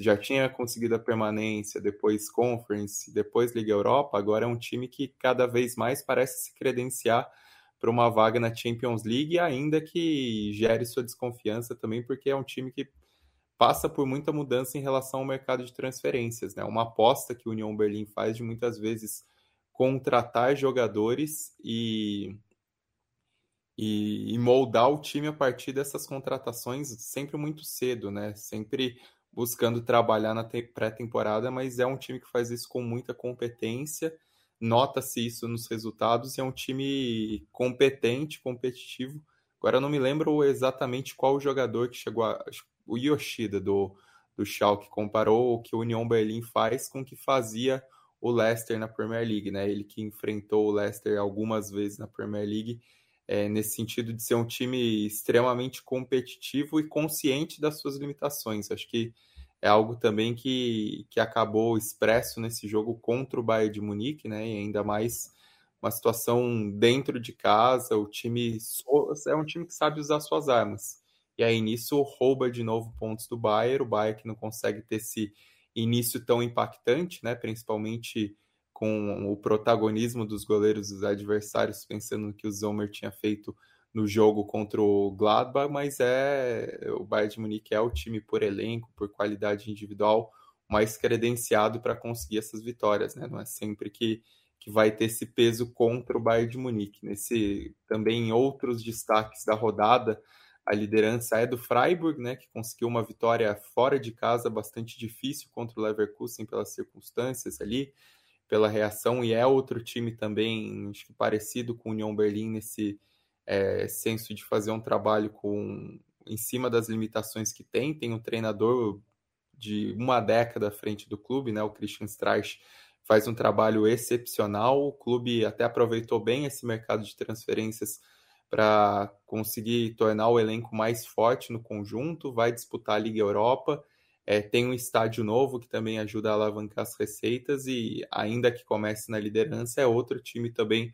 já tinha conseguido a permanência, depois Conference, depois Liga Europa, agora é um time que cada vez mais parece se credenciar para uma vaga na Champions League, ainda que gere sua desconfiança também, porque é um time que passa por muita mudança em relação ao mercado de transferências, né? Uma aposta que o União Berlim faz de muitas vezes contratar jogadores e, e, e moldar o time a partir dessas contratações sempre muito cedo, né? Sempre buscando trabalhar na pré-temporada, mas é um time que faz isso com muita competência. Nota-se isso nos resultados e é um time competente, competitivo. Agora não me lembro exatamente qual jogador que chegou a. O Yoshida do, do Schalke comparou o que o União Berlim faz com o que fazia o Leicester na Premier League, né? Ele que enfrentou o Leicester algumas vezes na Premier League é, nesse sentido de ser um time extremamente competitivo e consciente das suas limitações. Acho que é algo também que, que acabou expresso nesse jogo contra o Bayern de Munique, né? E ainda mais uma situação dentro de casa, o time é um time que sabe usar suas armas. E aí nisso rouba de novo pontos do Bayern, o Bayern que não consegue ter esse início tão impactante, né? Principalmente com o protagonismo dos goleiros dos adversários, pensando no que o Zomer tinha feito no jogo contra o Gladbach, mas é o Bayern de Munique é o time por elenco, por qualidade individual mais credenciado para conseguir essas vitórias, né? Não é sempre que, que vai ter esse peso contra o Bayern de Munique. Nesse também em outros destaques da rodada, a liderança é do Freiburg, né, que conseguiu uma vitória fora de casa bastante difícil contra o Leverkusen pelas circunstâncias ali pela reação, e é outro time também, acho que parecido com o União Berlim nesse é, senso de fazer um trabalho com em cima das limitações que tem. Tem um treinador de uma década à frente do clube, né? O Christian Streich faz um trabalho excepcional. O clube até aproveitou bem esse mercado de transferências para conseguir tornar o elenco mais forte no conjunto, vai disputar a Liga Europa, é, tem um estádio novo que também ajuda a alavancar as receitas e, ainda que comece na liderança, é outro time também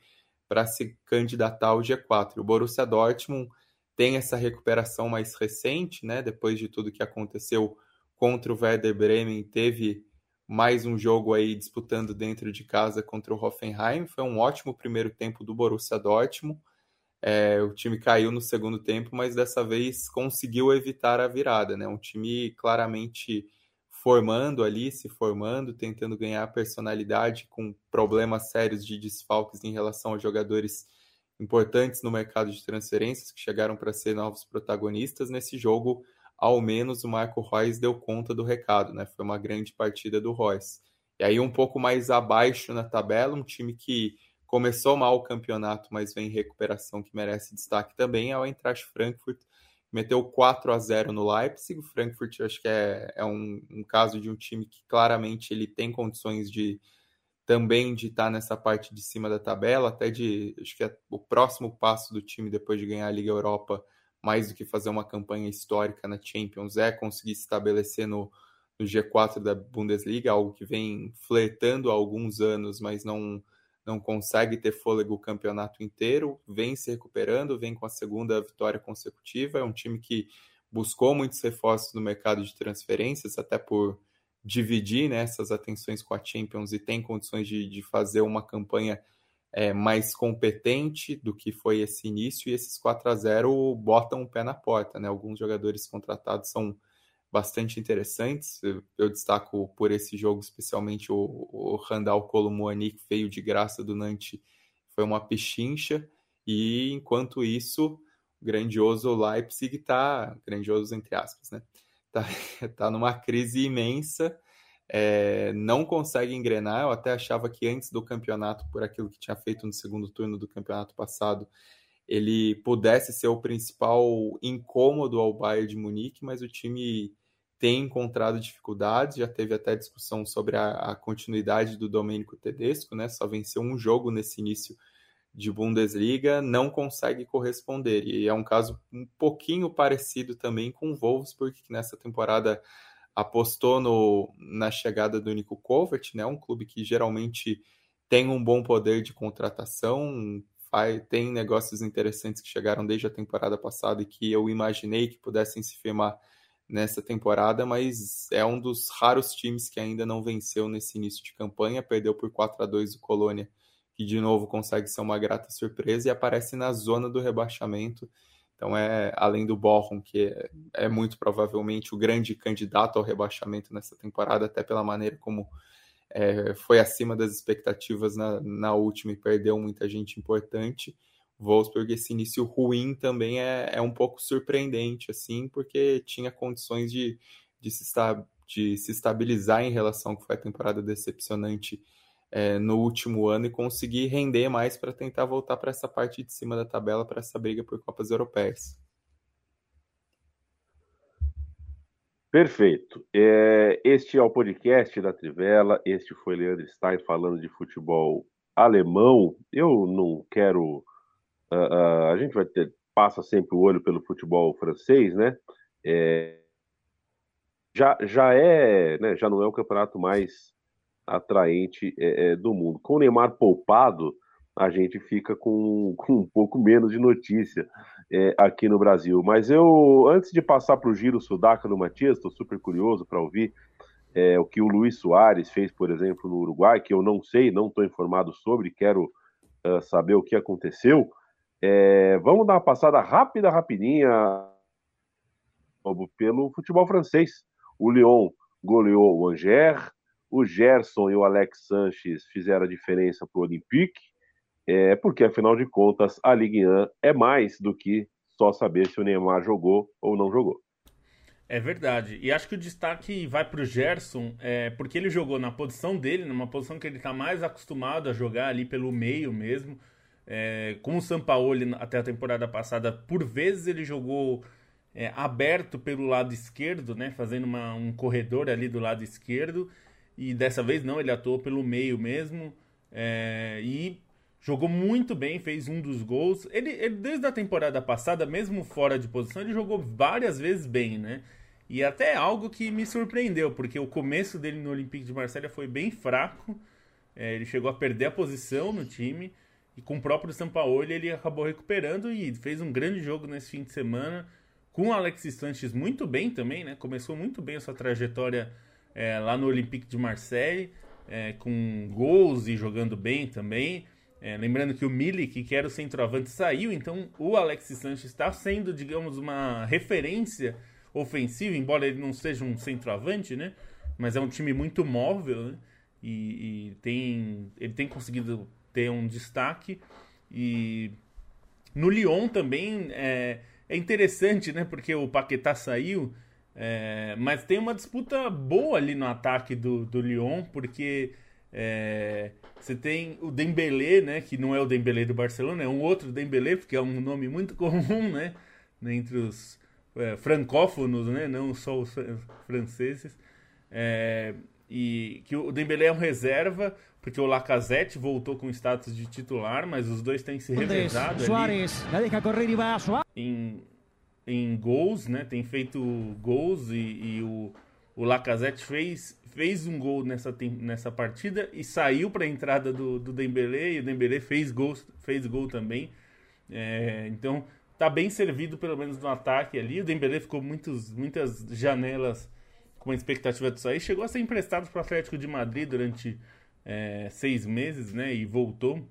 para se candidatar ao G4. O Borussia Dortmund tem essa recuperação mais recente, né? Depois de tudo que aconteceu contra o Werder Bremen, teve mais um jogo aí disputando dentro de casa contra o Hoffenheim. Foi um ótimo primeiro tempo do Borussia Dortmund. É, o time caiu no segundo tempo, mas dessa vez conseguiu evitar a virada, né? Um time claramente formando ali, se formando, tentando ganhar personalidade com problemas sérios de desfalques em relação a jogadores importantes no mercado de transferências que chegaram para ser novos protagonistas. Nesse jogo, ao menos o Marco Reus deu conta do recado, né? Foi uma grande partida do Reus. E aí um pouco mais abaixo na tabela, um time que começou mal o campeonato, mas vem em recuperação que merece destaque também, é o Eintracht Frankfurt, meteu 4 a 0 no Leipzig. O Frankfurt acho que é, é um, um, caso de um time que claramente ele tem condições de também de estar nessa parte de cima da tabela, até de acho que é o próximo passo do time depois de ganhar a Liga Europa, mais do que fazer uma campanha histórica na Champions, é conseguir se estabelecer no, no G4 da Bundesliga, algo que vem flertando há alguns anos, mas não não consegue ter fôlego o campeonato inteiro, vem se recuperando, vem com a segunda vitória consecutiva. É um time que buscou muitos reforços no mercado de transferências, até por dividir né, essas atenções com a Champions e tem condições de, de fazer uma campanha é, mais competente do que foi esse início. E esses 4 a 0 botam o pé na porta. Né? Alguns jogadores contratados são bastante interessantes. Eu, destaco por esse jogo especialmente o, o Randall Colomuani, que veio de graça do Nantes, foi uma pechincha. E enquanto isso, o grandioso Leipzig está, grandioso entre aspas, né? Tá, tá numa crise imensa, é, não consegue engrenar. Eu até achava que antes do campeonato, por aquilo que tinha feito no segundo turno do campeonato passado, ele pudesse ser o principal incômodo ao Bayern de Munique, mas o time tem encontrado dificuldades, já teve até discussão sobre a, a continuidade do Domênico Tedesco, né? Só venceu um jogo nesse início de Bundesliga, não consegue corresponder. E é um caso um pouquinho parecido também com o Wolfsburg, que nessa temporada apostou no, na chegada do Nico Kovac, né? Um clube que geralmente tem um bom poder de contratação, tem negócios interessantes que chegaram desde a temporada passada e que eu imaginei que pudessem se firmar nessa temporada, mas é um dos raros times que ainda não venceu nesse início de campanha, perdeu por 4 a 2 o Colônia, que de novo consegue ser uma grata surpresa e aparece na zona do rebaixamento. Então é além do Bochum, que é, é muito provavelmente o grande candidato ao rebaixamento nessa temporada, até pela maneira como é, foi acima das expectativas na, na última e perdeu muita gente importante. Wolfsburg, esse início ruim também é, é um pouco surpreendente, assim, porque tinha condições de, de, se, esta, de se estabilizar em relação ao que foi a temporada decepcionante é, no último ano e conseguir render mais para tentar voltar para essa parte de cima da tabela, para essa briga por Copas Europeias. Perfeito. É, este é o podcast da Trivela. Este foi Leandro Stein falando de futebol alemão. Eu não quero. Uh, a gente vai ter, passa sempre o olho pelo futebol francês, né? É, já, já é, né, já não é o campeonato mais atraente é, é do mundo. Com o Neymar poupado, a gente fica com, com um pouco menos de notícia é, aqui no Brasil. Mas eu, antes de passar para o giro sudaca do Matias, estou super curioso para ouvir é, o que o Luiz Soares fez, por exemplo, no Uruguai, que eu não sei, não estou informado sobre, quero uh, saber o que aconteceu. É, vamos dar uma passada rápida, rapidinha pelo futebol francês. O Lyon goleou o Angers, o Gerson e o Alex Sanches fizeram a diferença para o Olympique, é, porque afinal de contas a Ligue 1 é mais do que só saber se o Neymar jogou ou não jogou. É verdade. E acho que o destaque vai para o Gerson, é, porque ele jogou na posição dele, numa posição que ele está mais acostumado a jogar ali pelo meio mesmo. É, com o Sampaoli até a temporada passada, por vezes ele jogou é, aberto pelo lado esquerdo, né, fazendo uma, um corredor ali do lado esquerdo. E dessa vez não, ele atuou pelo meio mesmo. É, e jogou muito bem, fez um dos gols. Ele, ele, desde a temporada passada, mesmo fora de posição, ele jogou várias vezes bem, né? E até algo que me surpreendeu, porque o começo dele no Olympique de Marselha foi bem fraco. É, ele chegou a perder a posição no time. E com o próprio Sampaoli ele acabou recuperando e fez um grande jogo nesse fim de semana. Com o Alexis Sanches muito bem também, né? Começou muito bem a sua trajetória é, lá no Olympique de Marseille, é, com gols e jogando bem também. É, lembrando que o Milik, que era o centroavante, saiu, então o Alexis Sanches está sendo, digamos, uma referência ofensiva, embora ele não seja um centroavante, né? Mas é um time muito móvel, né? E, e tem, ele tem conseguido ter um destaque. E no Lyon também é, é interessante, né? Porque o Paquetá saiu, é, mas tem uma disputa boa ali no ataque do, do Lyon, porque é, você tem o Dembélé, né? Que não é o Dembélé do Barcelona, é um outro Dembélé, porque é um nome muito comum, né? Entre os é, francófonos, né? Não só os franceses. É, e que o Dembélé é um reserva, porque o Lacazette voltou com status de titular, mas os dois têm se revezado Suárez, ali em, em gols, né? Tem feito gols e, e o, o Lacazette fez, fez um gol nessa, nessa partida e saiu para a entrada do, do Dembélé e o Dembélé fez gol, fez gol também. É, então tá bem servido pelo menos no ataque ali. O Dembélé ficou muitos, muitas janelas com a expectativa de sair. Chegou a ser emprestado para o Atlético de Madrid durante é, seis meses, né? E voltou.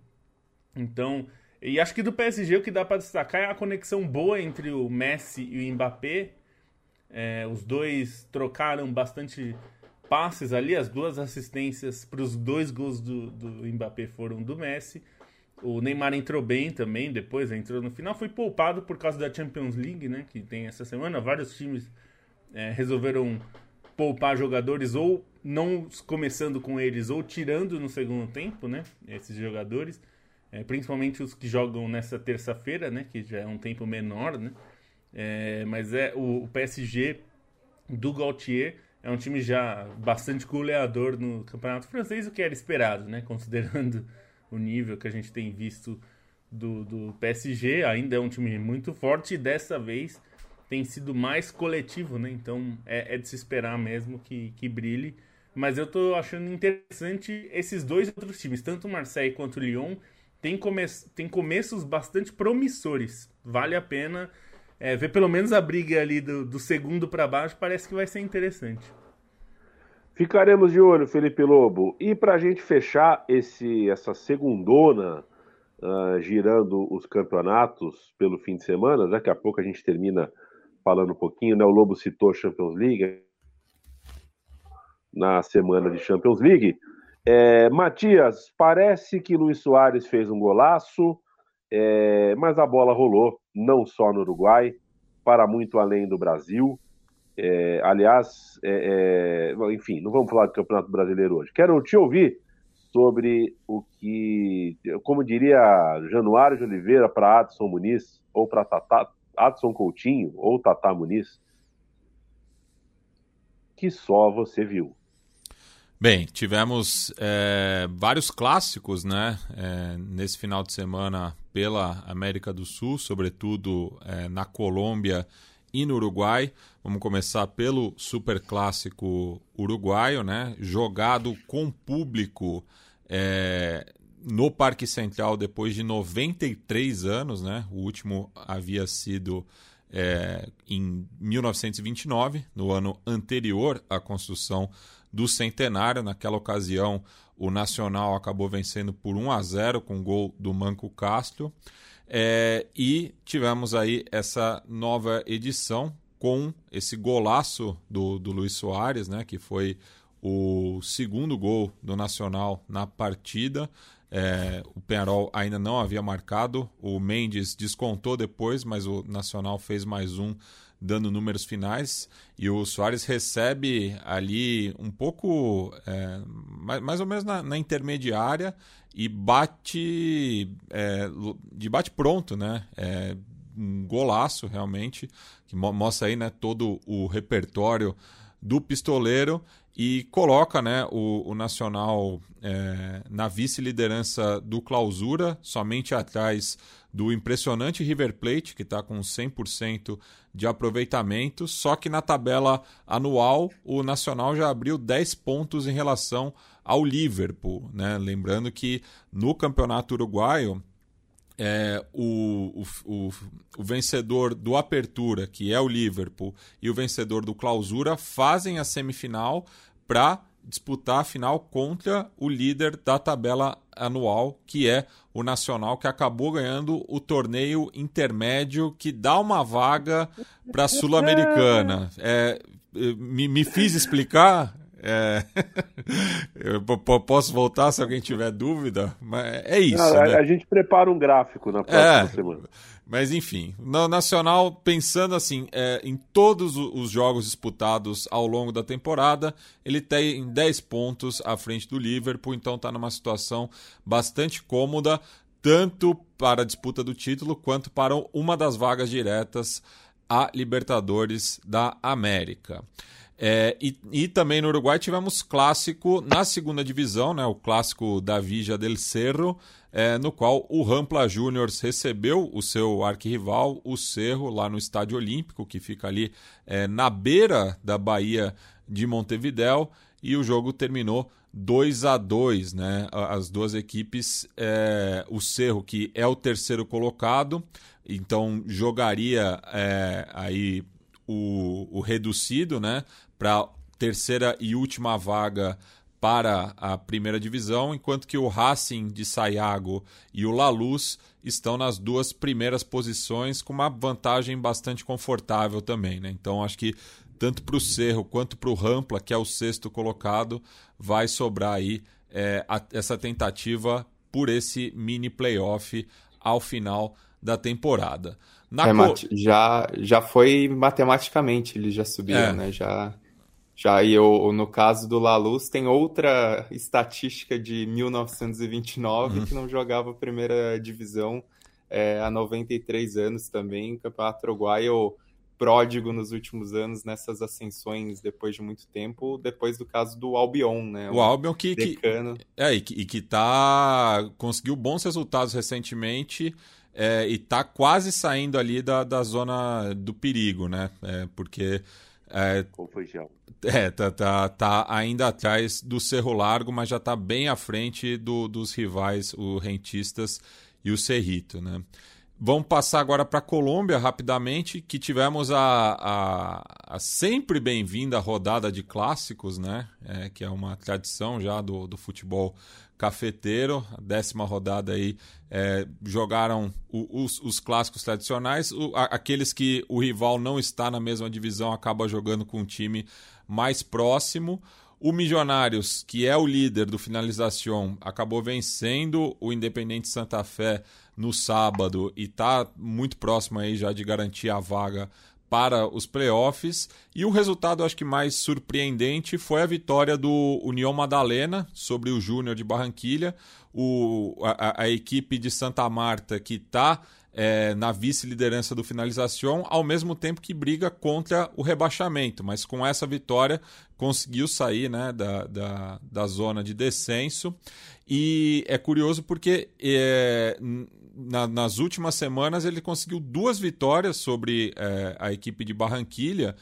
Então, e acho que do PSG o que dá para destacar é a conexão boa entre o Messi e o Mbappé. É, os dois trocaram bastante passes ali, as duas assistências para os dois gols do, do Mbappé foram do Messi. O Neymar entrou bem também, depois entrou no final, foi poupado por causa da Champions League, né? Que tem essa semana. Vários times é, resolveram poupar jogadores ou não começando com eles ou tirando no segundo tempo, né? Esses jogadores, é, principalmente os que jogam nessa terça-feira, né? Que já é um tempo menor, né? É, mas é o, o, PSG do Gaultier é um time já bastante goleador no campeonato francês, o que era esperado, né? Considerando o nível que a gente tem visto do, do PSG, ainda é um time muito forte e dessa vez tem sido mais coletivo, né? Então é, é de se esperar mesmo que, que brilhe. Mas eu tô achando interessante esses dois outros times, tanto o Marseille quanto o Lyon, tem, come tem começos bastante promissores. Vale a pena é, ver pelo menos a briga ali do, do segundo para baixo, parece que vai ser interessante. Ficaremos de olho, Felipe Lobo. E para a gente fechar esse, essa segundona uh, girando os campeonatos pelo fim de semana, daqui a pouco a gente termina falando um pouquinho, né? O Lobo citou Champions League na semana de Champions League. É, Matias, parece que Luiz Soares fez um golaço, é, mas a bola rolou, não só no Uruguai, para muito além do Brasil. É, aliás, é, é, enfim, não vamos falar do Campeonato Brasileiro hoje. Quero te ouvir sobre o que, como diria Januário de Oliveira para Adson Muniz, ou para Tata, Adson Coutinho ou Tata Muniz, que só você viu. Bem, tivemos é, vários clássicos né, é, nesse final de semana pela América do Sul, sobretudo é, na Colômbia e no Uruguai. Vamos começar pelo super clássico uruguaio, né, jogado com público é, no Parque Central depois de 93 anos, né? O último havia sido é, em 1929, no ano anterior à construção do centenário. Naquela ocasião, o Nacional acabou vencendo por 1 a 0 com o gol do Manco Castro. É, e tivemos aí essa nova edição com esse golaço do, do Luiz Soares, né, que foi o segundo gol do Nacional na partida. É, o Penarol ainda não havia marcado, o Mendes descontou depois, mas o Nacional fez mais um, dando números finais. E o Soares recebe ali um pouco, é, mais, mais, ou menos na, na intermediária, e bate é, de bate pronto, né? É, um golaço realmente, que mostra aí né, todo o repertório do pistoleiro e coloca né, o, o Nacional é, na vice-liderança do clausura, somente atrás do impressionante River Plate, que está com 100% de aproveitamento, só que na tabela anual o Nacional já abriu 10 pontos em relação ao Liverpool. Né? Lembrando que no Campeonato Uruguaio é, o, o, o, vencedor do Apertura, que é o Liverpool, e o vencedor do Clausura fazem a semifinal para disputar a final contra o líder da tabela anual, que é o Nacional, que acabou ganhando o torneio intermédio que dá uma vaga para a Sul-Americana. É, me, me fiz explicar? É... Eu posso voltar se alguém tiver dúvida, mas é isso. Não, né? A gente prepara um gráfico na próxima é, semana. Mas enfim, no Nacional, pensando assim, é, em todos os jogos disputados ao longo da temporada, ele tem 10 pontos à frente do Liverpool, então está numa situação bastante cômoda, tanto para a disputa do título quanto para uma das vagas diretas a Libertadores da América. É, e, e, também no Uruguai tivemos clássico na segunda divisão, né, o clássico da Vija del Cerro, é, no qual o Rampla Juniors recebeu o seu arquirrival, o Cerro, lá no Estádio Olímpico, que fica ali é, na beira da Bahia de Montevidéu, e o jogo terminou 2 a 2 né? As duas equipes, é, o Cerro, que é o terceiro colocado, então jogaria é, aí o, o reducido, né? Para terceira e última vaga para a primeira divisão, enquanto que o Racing de Sayago e o Laluz estão nas duas primeiras posições com uma vantagem bastante confortável também. Né? Então acho que tanto para o Cerro quanto para o Rampla, que é o sexto colocado, vai sobrar aí é, a, essa tentativa por esse mini playoff ao final da temporada. Na é, co... já, já foi matematicamente, eles já subiram, é. né? Já já eu, no caso do Laluz, tem outra estatística de 1929 uhum. que não jogava a primeira divisão é, há 93 anos também. Campeonato Uruguaio pródigo nos últimos anos nessas ascensões depois de muito tempo, depois do caso do Albion, né? O, o Albion que, que, é, e que, e que tá, conseguiu bons resultados recentemente é, e tá quase saindo ali da, da zona do perigo, né? É, porque é, Com feijão. É, tá, tá, tá ainda atrás do Cerro Largo, mas já está bem à frente do, dos rivais, o Rentistas e o Cerrito, né? Vamos passar agora para a Colômbia rapidamente, que tivemos a, a, a sempre bem-vinda rodada de clássicos, né? É, que é uma tradição já do, do futebol cafeteiro. Décima rodada aí é, jogaram o, os, os, clássicos tradicionais. O, a, aqueles que o rival não está na mesma divisão acaba jogando com um time mais próximo. O Milionários, que é o líder do finalização, acabou vencendo o Independente Santa Fé no sábado e está muito próximo aí já de garantir a vaga para os playoffs. E o resultado, acho que mais surpreendente, foi a vitória do União Madalena sobre o Júnior de Barranquilha. O, a, a, equipe de Santa Marta, que está é, na vice-liderança do finalização, ao mesmo tempo que briga contra o rebaixamento. Mas com essa vitória conseguiu sair né, da, da, da zona de descenso. E é curioso porque é, na, nas últimas semanas ele conseguiu duas vitórias sobre é, a equipe de Barranquilha,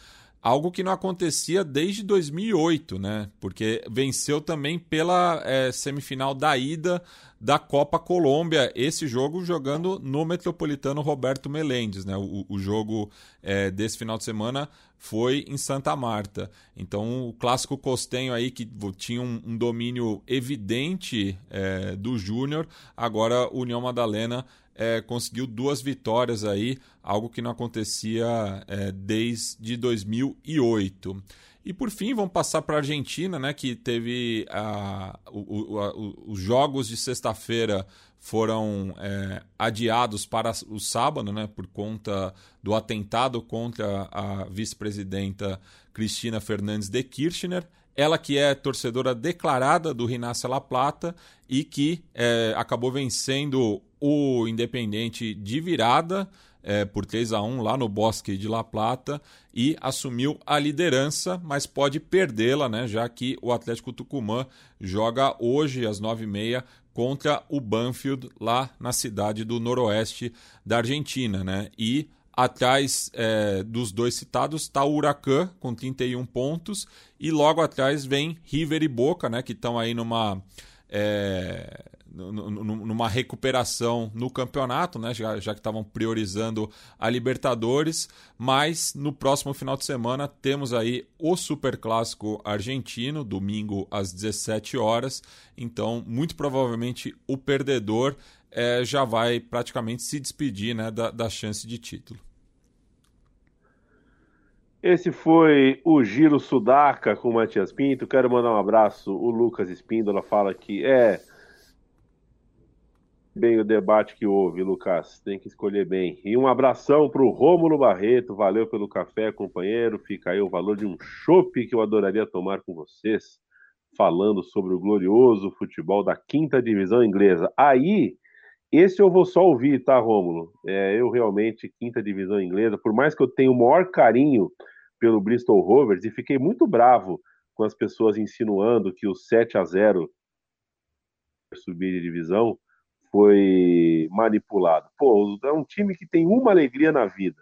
algo que não acontecia desde 2008, né? Porque venceu também pela é, semifinal da ida da Copa Colômbia, esse jogo jogando no Metropolitano Roberto Melendes, né? O, o jogo é, desse final de semana foi em Santa Marta. Então, o clássico costenho aí que tinha um, um domínio evidente é, do Júnior, agora o União Madalena é, conseguiu duas vitórias aí, algo que não acontecia é, desde 2008. E por fim, vamos passar para a Argentina, né, que teve a, o, a, os jogos de sexta-feira foram é, adiados para o sábado, né, por conta do atentado contra a vice-presidenta Cristina Fernandes de Kirchner. Ela que é torcedora declarada do Rinácia La Plata e que é, acabou vencendo o Independente de virada é, por 3 a 1 lá no Bosque de La Plata e assumiu a liderança, mas pode perdê-la, né, já que o Atlético Tucumã joga hoje às 9h30 contra o Banfield lá na cidade do noroeste da Argentina. Né? E atrás é, dos dois citados está o Huracan com 31 pontos e logo atrás vem River e Boca, né, que estão aí numa é, numa recuperação no campeonato, né? já, já que estavam priorizando a Libertadores, mas no próximo final de semana temos aí o Super Clássico argentino, domingo às 17 horas, então muito provavelmente o perdedor é, já vai praticamente se despedir né, da, da chance de título. Esse foi o Giro Sudaca com o Matias Pinto. Quero mandar um abraço. O Lucas Espíndola fala que é bem o debate que houve, Lucas. Tem que escolher bem. E um abração para o Rômulo Barreto. Valeu pelo café, companheiro. Fica aí o valor de um chopp que eu adoraria tomar com vocês, falando sobre o glorioso futebol da quinta divisão inglesa. Aí, esse eu vou só ouvir, tá, Rômulo? É, eu realmente, quinta divisão inglesa, por mais que eu tenha o maior carinho pelo Bristol Rovers, e fiquei muito bravo com as pessoas insinuando que o 7 a 0 subir de divisão foi manipulado. Pô, é um time que tem uma alegria na vida.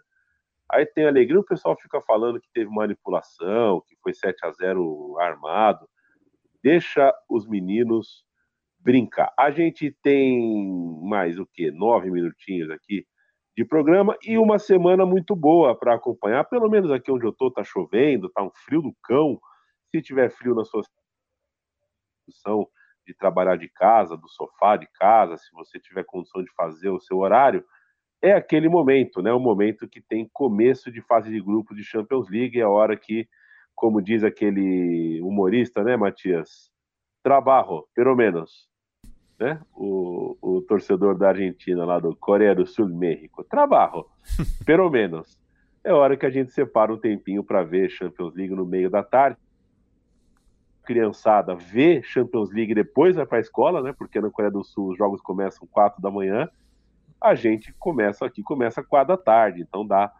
Aí tem alegria, o pessoal fica falando que teve manipulação, que foi 7 a 0 armado. Deixa os meninos brincar. A gente tem mais o que? Nove minutinhos aqui de programa e uma semana muito boa para acompanhar. Pelo menos aqui onde eu tô tá chovendo, tá um frio do cão. Se tiver frio na sua situação, de trabalhar de casa, do sofá de casa, se você tiver condição de fazer o seu horário, é aquele momento, né? O momento que tem começo de fase de grupo de Champions League, é a hora que, como diz aquele humorista, né, Matias? Trabalho, pelo menos, né? O, o torcedor da Argentina lá do Coreia do Sul, México. Trabalho, pelo menos. É hora que a gente separa um tempinho para ver Champions League no meio da tarde criançada vê Champions League depois vai para a escola, né? Porque na Coreia do Sul os jogos começam 4 da manhã. A gente começa aqui, começa 4 da tarde. Então dá.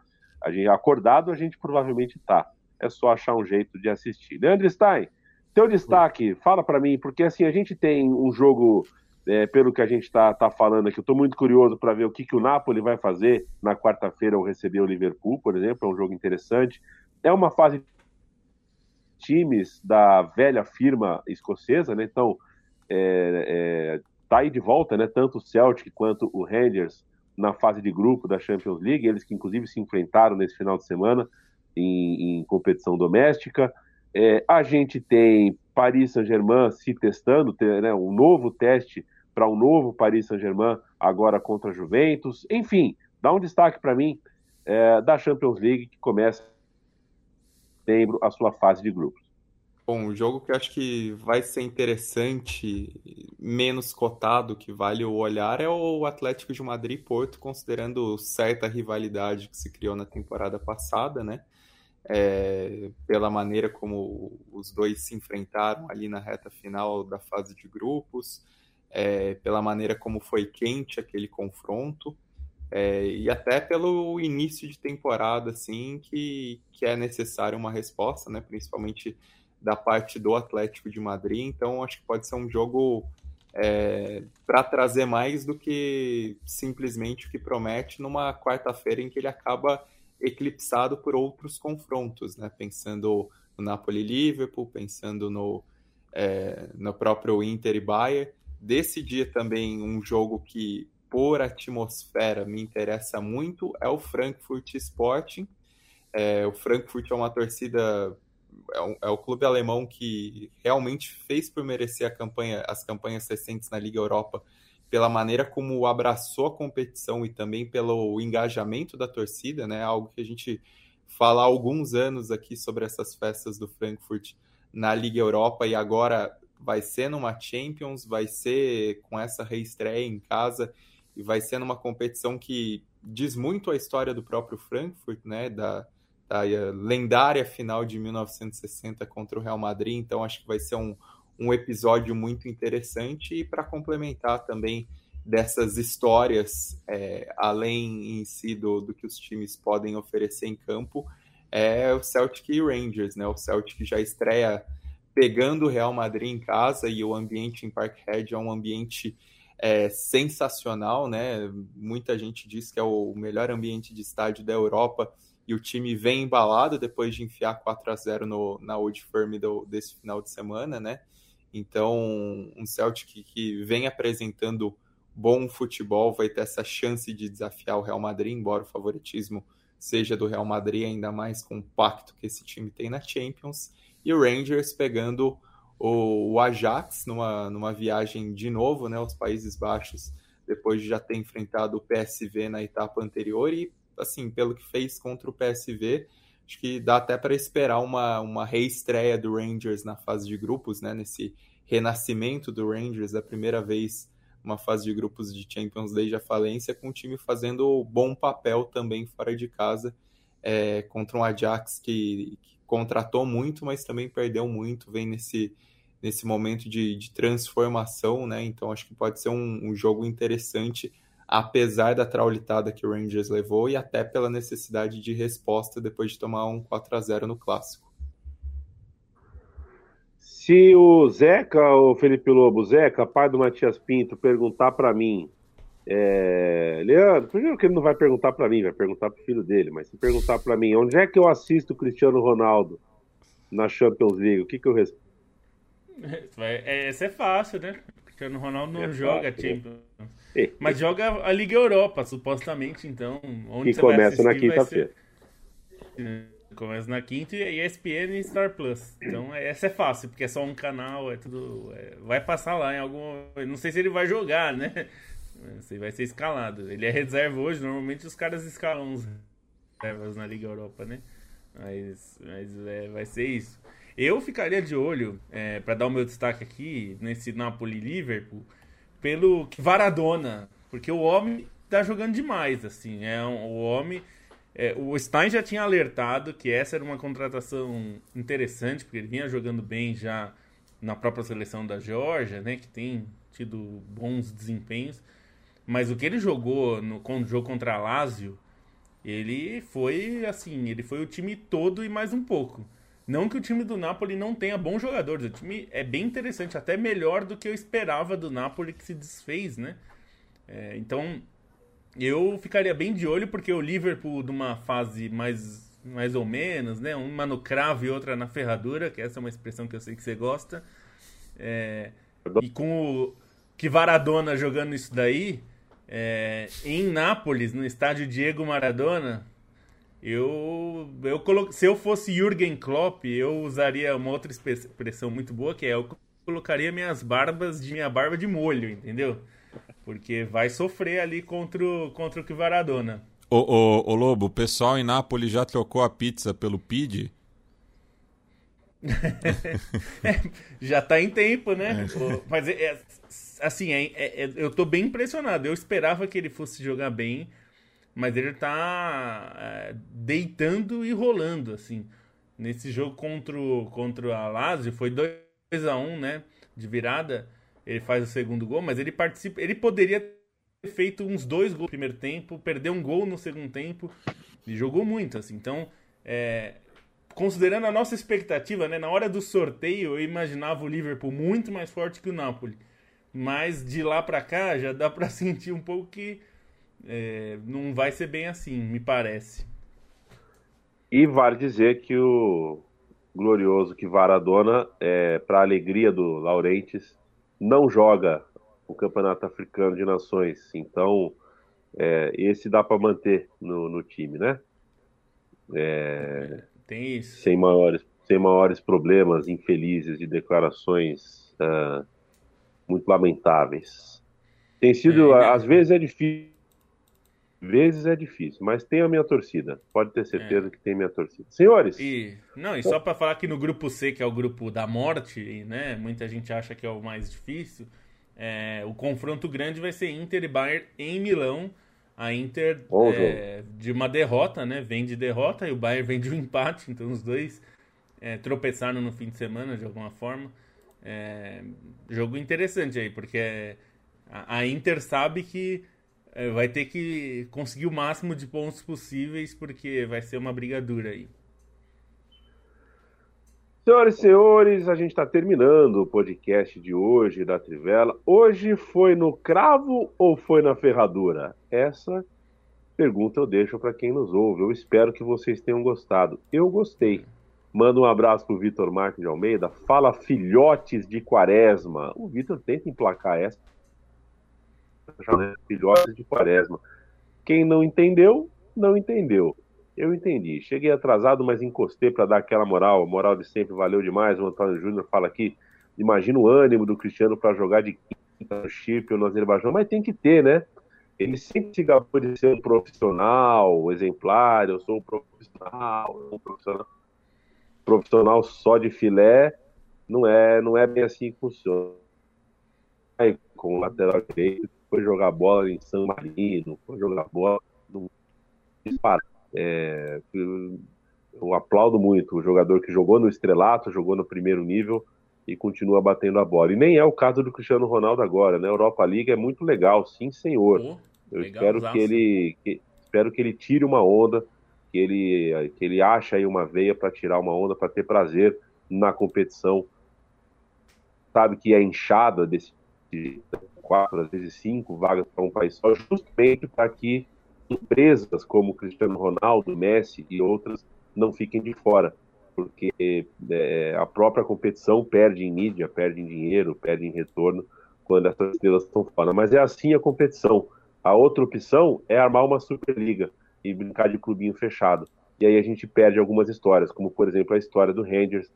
A gente acordado, a gente provavelmente tá. É só achar um jeito de assistir. Leandro Stein, teu destaque, fala para mim, porque assim, a gente tem um jogo, é, pelo que a gente tá, tá falando aqui, eu tô muito curioso para ver o que, que o Napoli vai fazer na quarta-feira ao receber o Liverpool, por exemplo, é um jogo interessante. É uma fase times da velha firma escocesa, né? Então, é, é, tá aí de volta, né? Tanto o Celtic quanto o Rangers na fase de grupo da Champions League, eles que inclusive se enfrentaram nesse final de semana em, em competição doméstica. É, a gente tem Paris Saint-Germain se testando, ter, né, um novo teste para um novo Paris Saint-Germain agora contra a Juventus. Enfim, dá um destaque para mim é, da Champions League que começa setembro a sua fase de grupos. Bom, o jogo que acho que vai ser interessante, menos cotado, que vale o olhar, é o Atlético de Madrid Porto, considerando certa rivalidade que se criou na temporada passada, né? É, pela maneira como os dois se enfrentaram ali na reta final da fase de grupos, é, pela maneira como foi quente aquele confronto é, e até pelo início de temporada, assim, que, que é necessário uma resposta, né? Principalmente da parte do Atlético de Madrid. Então, acho que pode ser um jogo é, para trazer mais do que simplesmente o que promete numa quarta-feira em que ele acaba eclipsado por outros confrontos, né? Pensando no Napoli-Liverpool, pensando no, é, no próprio Inter e Bayern. Desse dia também um jogo que por atmosfera me interessa muito é o Frankfurt Sporting. É, o Frankfurt é uma torcida, é, um, é, o clube alemão que realmente fez por merecer a campanha, as campanhas recentes na Liga Europa pela maneira como abraçou a competição e também pelo engajamento da torcida, né? Algo que a gente fala há alguns anos aqui sobre essas festas do Frankfurt na Liga Europa e agora vai ser numa Champions, vai ser com essa reestreia em casa e vai ser numa competição que diz muito a história do próprio Frankfurt, né, da, da lendária final de 1960 contra o Real Madrid, então acho que vai ser um, um episódio muito interessante. E para complementar também dessas histórias, é, além em si do, do que os times podem oferecer em campo, é o Celtic e Rangers, né? O Celtic já estreia pegando o Real Madrid em casa e o ambiente em Parkhead é um ambiente é, sensacional, né? Muita gente diz que é o melhor ambiente de estádio da Europa e o time vem embalado depois de enfiar 4 a 0 no, na Old Firm do, desse final de semana, né? Então, um Celtic que vem apresentando bom futebol vai ter essa chance de desafiar o Real Madrid, embora o favoritismo seja do Real Madrid, ainda mais com o pacto que esse time tem na Champions. E o Rangers pegando o, o Ajax numa, numa viagem de novo, né, aos Países Baixos, depois de já ter enfrentado o PSV na etapa anterior e, assim, pelo que fez contra o PSV, acho que dá até para esperar uma, uma reestreia do Rangers na fase de grupos, né, nesse renascimento do Rangers, a primeira vez uma fase de grupos de Champions desde a falência, com o time fazendo bom papel também fora de casa, é, contra um Ajax que, que contratou muito, mas também perdeu muito, vem nesse, nesse momento de, de transformação, né? Então acho que pode ser um, um, jogo interessante, apesar da traulitada que o Rangers levou e até pela necessidade de resposta depois de tomar um 4 a 0 no clássico. Se o Zeca, o Felipe Lobo, Zeca, pai do Matias Pinto, perguntar para mim, é... Leandro, primeiro que ele não vai perguntar para mim, vai perguntar pro filho dele, mas se perguntar para mim, onde é que eu assisto o Cristiano Ronaldo na Champions League, o que que eu respondo? É, esse é fácil, né? Cristiano Ronaldo não é joga fácil, Champions. É. Mas joga a Liga Europa, supostamente, então. Onde que começa na quinta-feira. Começa na quinta e ESPN e Star Plus. Então essa é fácil, porque é só um canal, é tudo. É, vai passar lá em algum. Não sei se ele vai jogar, né? Você vai ser escalado. Ele é reserva hoje, normalmente os caras escalam os reservas na Liga Europa, né? Mas, mas é, vai ser isso. Eu ficaria de olho, é, para dar o meu destaque aqui, nesse Napoli-Liverpool, pelo Varadona. Porque o homem tá jogando demais, assim. É um, o homem é, o Stein já tinha alertado que essa era uma contratação interessante, porque ele vinha jogando bem já na própria seleção da Geórgia, né, que tem tido bons desempenhos. Mas o que ele jogou no, no jogo contra a Lazio, ele foi assim, ele foi o time todo e mais um pouco. Não que o time do Napoli não tenha bons jogadores, o time é bem interessante, até melhor do que eu esperava do Napoli que se desfez, né? É, então eu ficaria bem de olho porque o Liverpool de uma fase mais mais ou menos, né? Uma no cravo e outra na ferradura, que essa é uma expressão que eu sei que você gosta. É, e com o que Varadona jogando isso daí, é, em Nápoles, no estádio Diego Maradona, eu, eu colo... se eu fosse Jürgen Klopp, eu usaria uma outra expressão muito boa, que é eu colocaria minhas barbas de minha barba de molho, entendeu? Porque vai sofrer ali contra o, contra o Kvaradona. Ô, ô, ô Lobo, o pessoal em Nápoles já trocou a pizza pelo PID? é, já tá em tempo, né? É. Mas é, é assim, é, é, eu tô bem impressionado. Eu esperava que ele fosse jogar bem, mas ele tá é, deitando e rolando, assim. Nesse jogo contra o, contra a Lazio, foi 2 a 1 né? De virada ele faz o segundo gol, mas ele participa. Ele poderia ter feito uns dois gols no primeiro tempo, perder um gol no segundo tempo. Ele jogou muito, assim. Então, é, considerando a nossa expectativa, né, na hora do sorteio, eu imaginava o Liverpool muito mais forte que o Napoli. Mas de lá para cá já dá para sentir um pouco que é, não vai ser bem assim, me parece. E vale dizer que o glorioso que Varadona, é, para alegria do Laurentes, não joga o Campeonato Africano de Nações. Então, é, esse dá para manter no, no, time, né? É, Tem isso. Sem maiores, sem maiores problemas infelizes de declarações uh, muito lamentáveis. Tem sido, é, às vezes é difícil, vezes é difícil, mas tem a minha torcida. Pode ter certeza é. que tem minha torcida. Senhores. E, não, e só para falar que no grupo C, que é o grupo da morte, né? Muita gente acha que é o mais difícil. É, o confronto grande vai ser Inter e Bayern em Milão. A Inter é, de uma derrota, né? Vem de derrota e o Bayern vem de um empate. Então os dois é, tropeçaram no fim de semana de alguma forma. É, jogo interessante aí, porque é A, a Inter sabe que é, vai ter que conseguir o máximo de pontos possíveis, porque vai ser uma briga dura aí. Senhoras e senhores, a gente está terminando o podcast de hoje da Trivela. Hoje foi no cravo ou foi na ferradura? Essa pergunta eu deixo para quem nos ouve. Eu espero que vocês tenham gostado. Eu gostei. Manda um abraço para o Vitor Marques de Almeida. Fala filhotes de quaresma. O Vitor tenta emplacar essa. Filhotes de quaresma. Quem não entendeu, não entendeu. Eu entendi. Cheguei atrasado, mas encostei para dar aquela moral. Moral de sempre valeu demais. O Antônio Júnior fala aqui. Imagina o ânimo do Cristiano para jogar de quinta no chip ou no Azerbaijão, mas tem que ter, né? Ele sempre se gabou de ser um profissional, exemplar. Eu sou um profissional, um profissional, profissional só de filé. Não é, não é bem assim que funciona. Aí, com o lateral direito, foi jogar bola em São Marino, foi jogar bola no disparo é, eu aplaudo muito o jogador que jogou no estrelato, jogou no primeiro nível e continua batendo a bola. E nem é o caso do Cristiano Ronaldo agora, né? Europa League é muito legal, sim, senhor. Oh, eu espero que ele que, espero que ele tire uma onda, que ele que ele ache aí uma veia para tirar uma onda, para ter prazer na competição. Sabe que é inchada desse quatro, às vezes cinco vagas para um país só, justamente para que empresas como Cristiano Ronaldo, Messi e outras não fiquem de fora, porque é, a própria competição perde em mídia, perde em dinheiro, perde em retorno quando essas estrelas estão fora. Mas é assim a competição. A outra opção é armar uma Superliga e brincar de clubinho fechado. E aí a gente perde algumas histórias, como por exemplo a história do Rangers,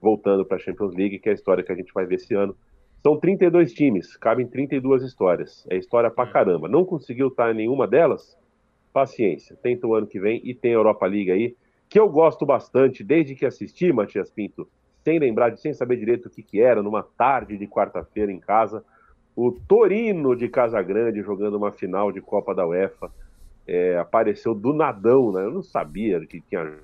voltando para a Champions League, que é a história que a gente vai ver esse ano, são 32 times, cabem 32 histórias. É história pra caramba. Não conseguiu estar em nenhuma delas? Paciência. Tenta o ano que vem e tem a Europa League aí, que eu gosto bastante desde que assisti, Matias Pinto, sem lembrar, sem saber direito o que, que era, numa tarde de quarta-feira em casa. O Torino de Casa Grande jogando uma final de Copa da UEFA. É, apareceu do nadão, né? Eu não sabia que tinha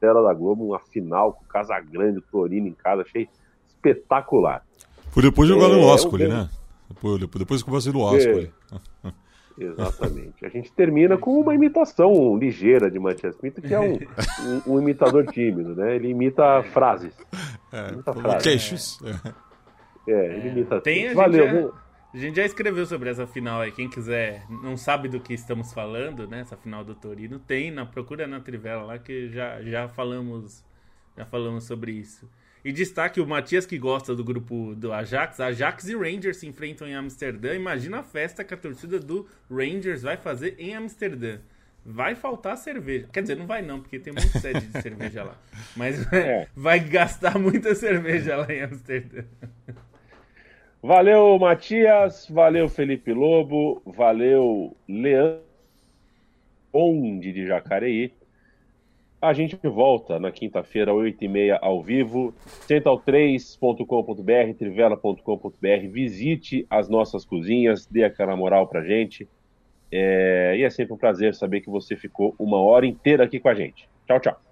tela da Globo, uma final com Casa Grande, Torino em casa, achei espetacular. Foi depois de jogar é, no Ascoli, né? Depois, depois que passei no Ascoli. É. Exatamente. A gente termina com uma imitação ligeira de Matias Pinto, que é um, um, um imitador tímido, né? Ele imita frases. É, imita frases. Queixos. É, ele imita. Tem, a Valeu. Já, a gente já escreveu sobre essa final aí. Quem quiser, não sabe do que estamos falando, né? Essa final do Torino, tem na procura na Trivela lá que já, já falamos já falamos sobre isso. E destaque o Matias que gosta do grupo do Ajax. Ajax e Rangers se enfrentam em Amsterdã. Imagina a festa que a torcida do Rangers vai fazer em Amsterdã. Vai faltar cerveja. Quer dizer, não vai não, porque tem muita sede de cerveja lá. Mas é. vai gastar muita cerveja lá em Amsterdã. Valeu, Matias. Valeu, Felipe Lobo. Valeu, Leandro Onde de Jacareí. A gente volta na quinta-feira, 8h30, ao vivo. central3.com.br, trivela.com.br. Visite as nossas cozinhas, dê aquela moral pra gente. É... E é sempre um prazer saber que você ficou uma hora inteira aqui com a gente. Tchau, tchau.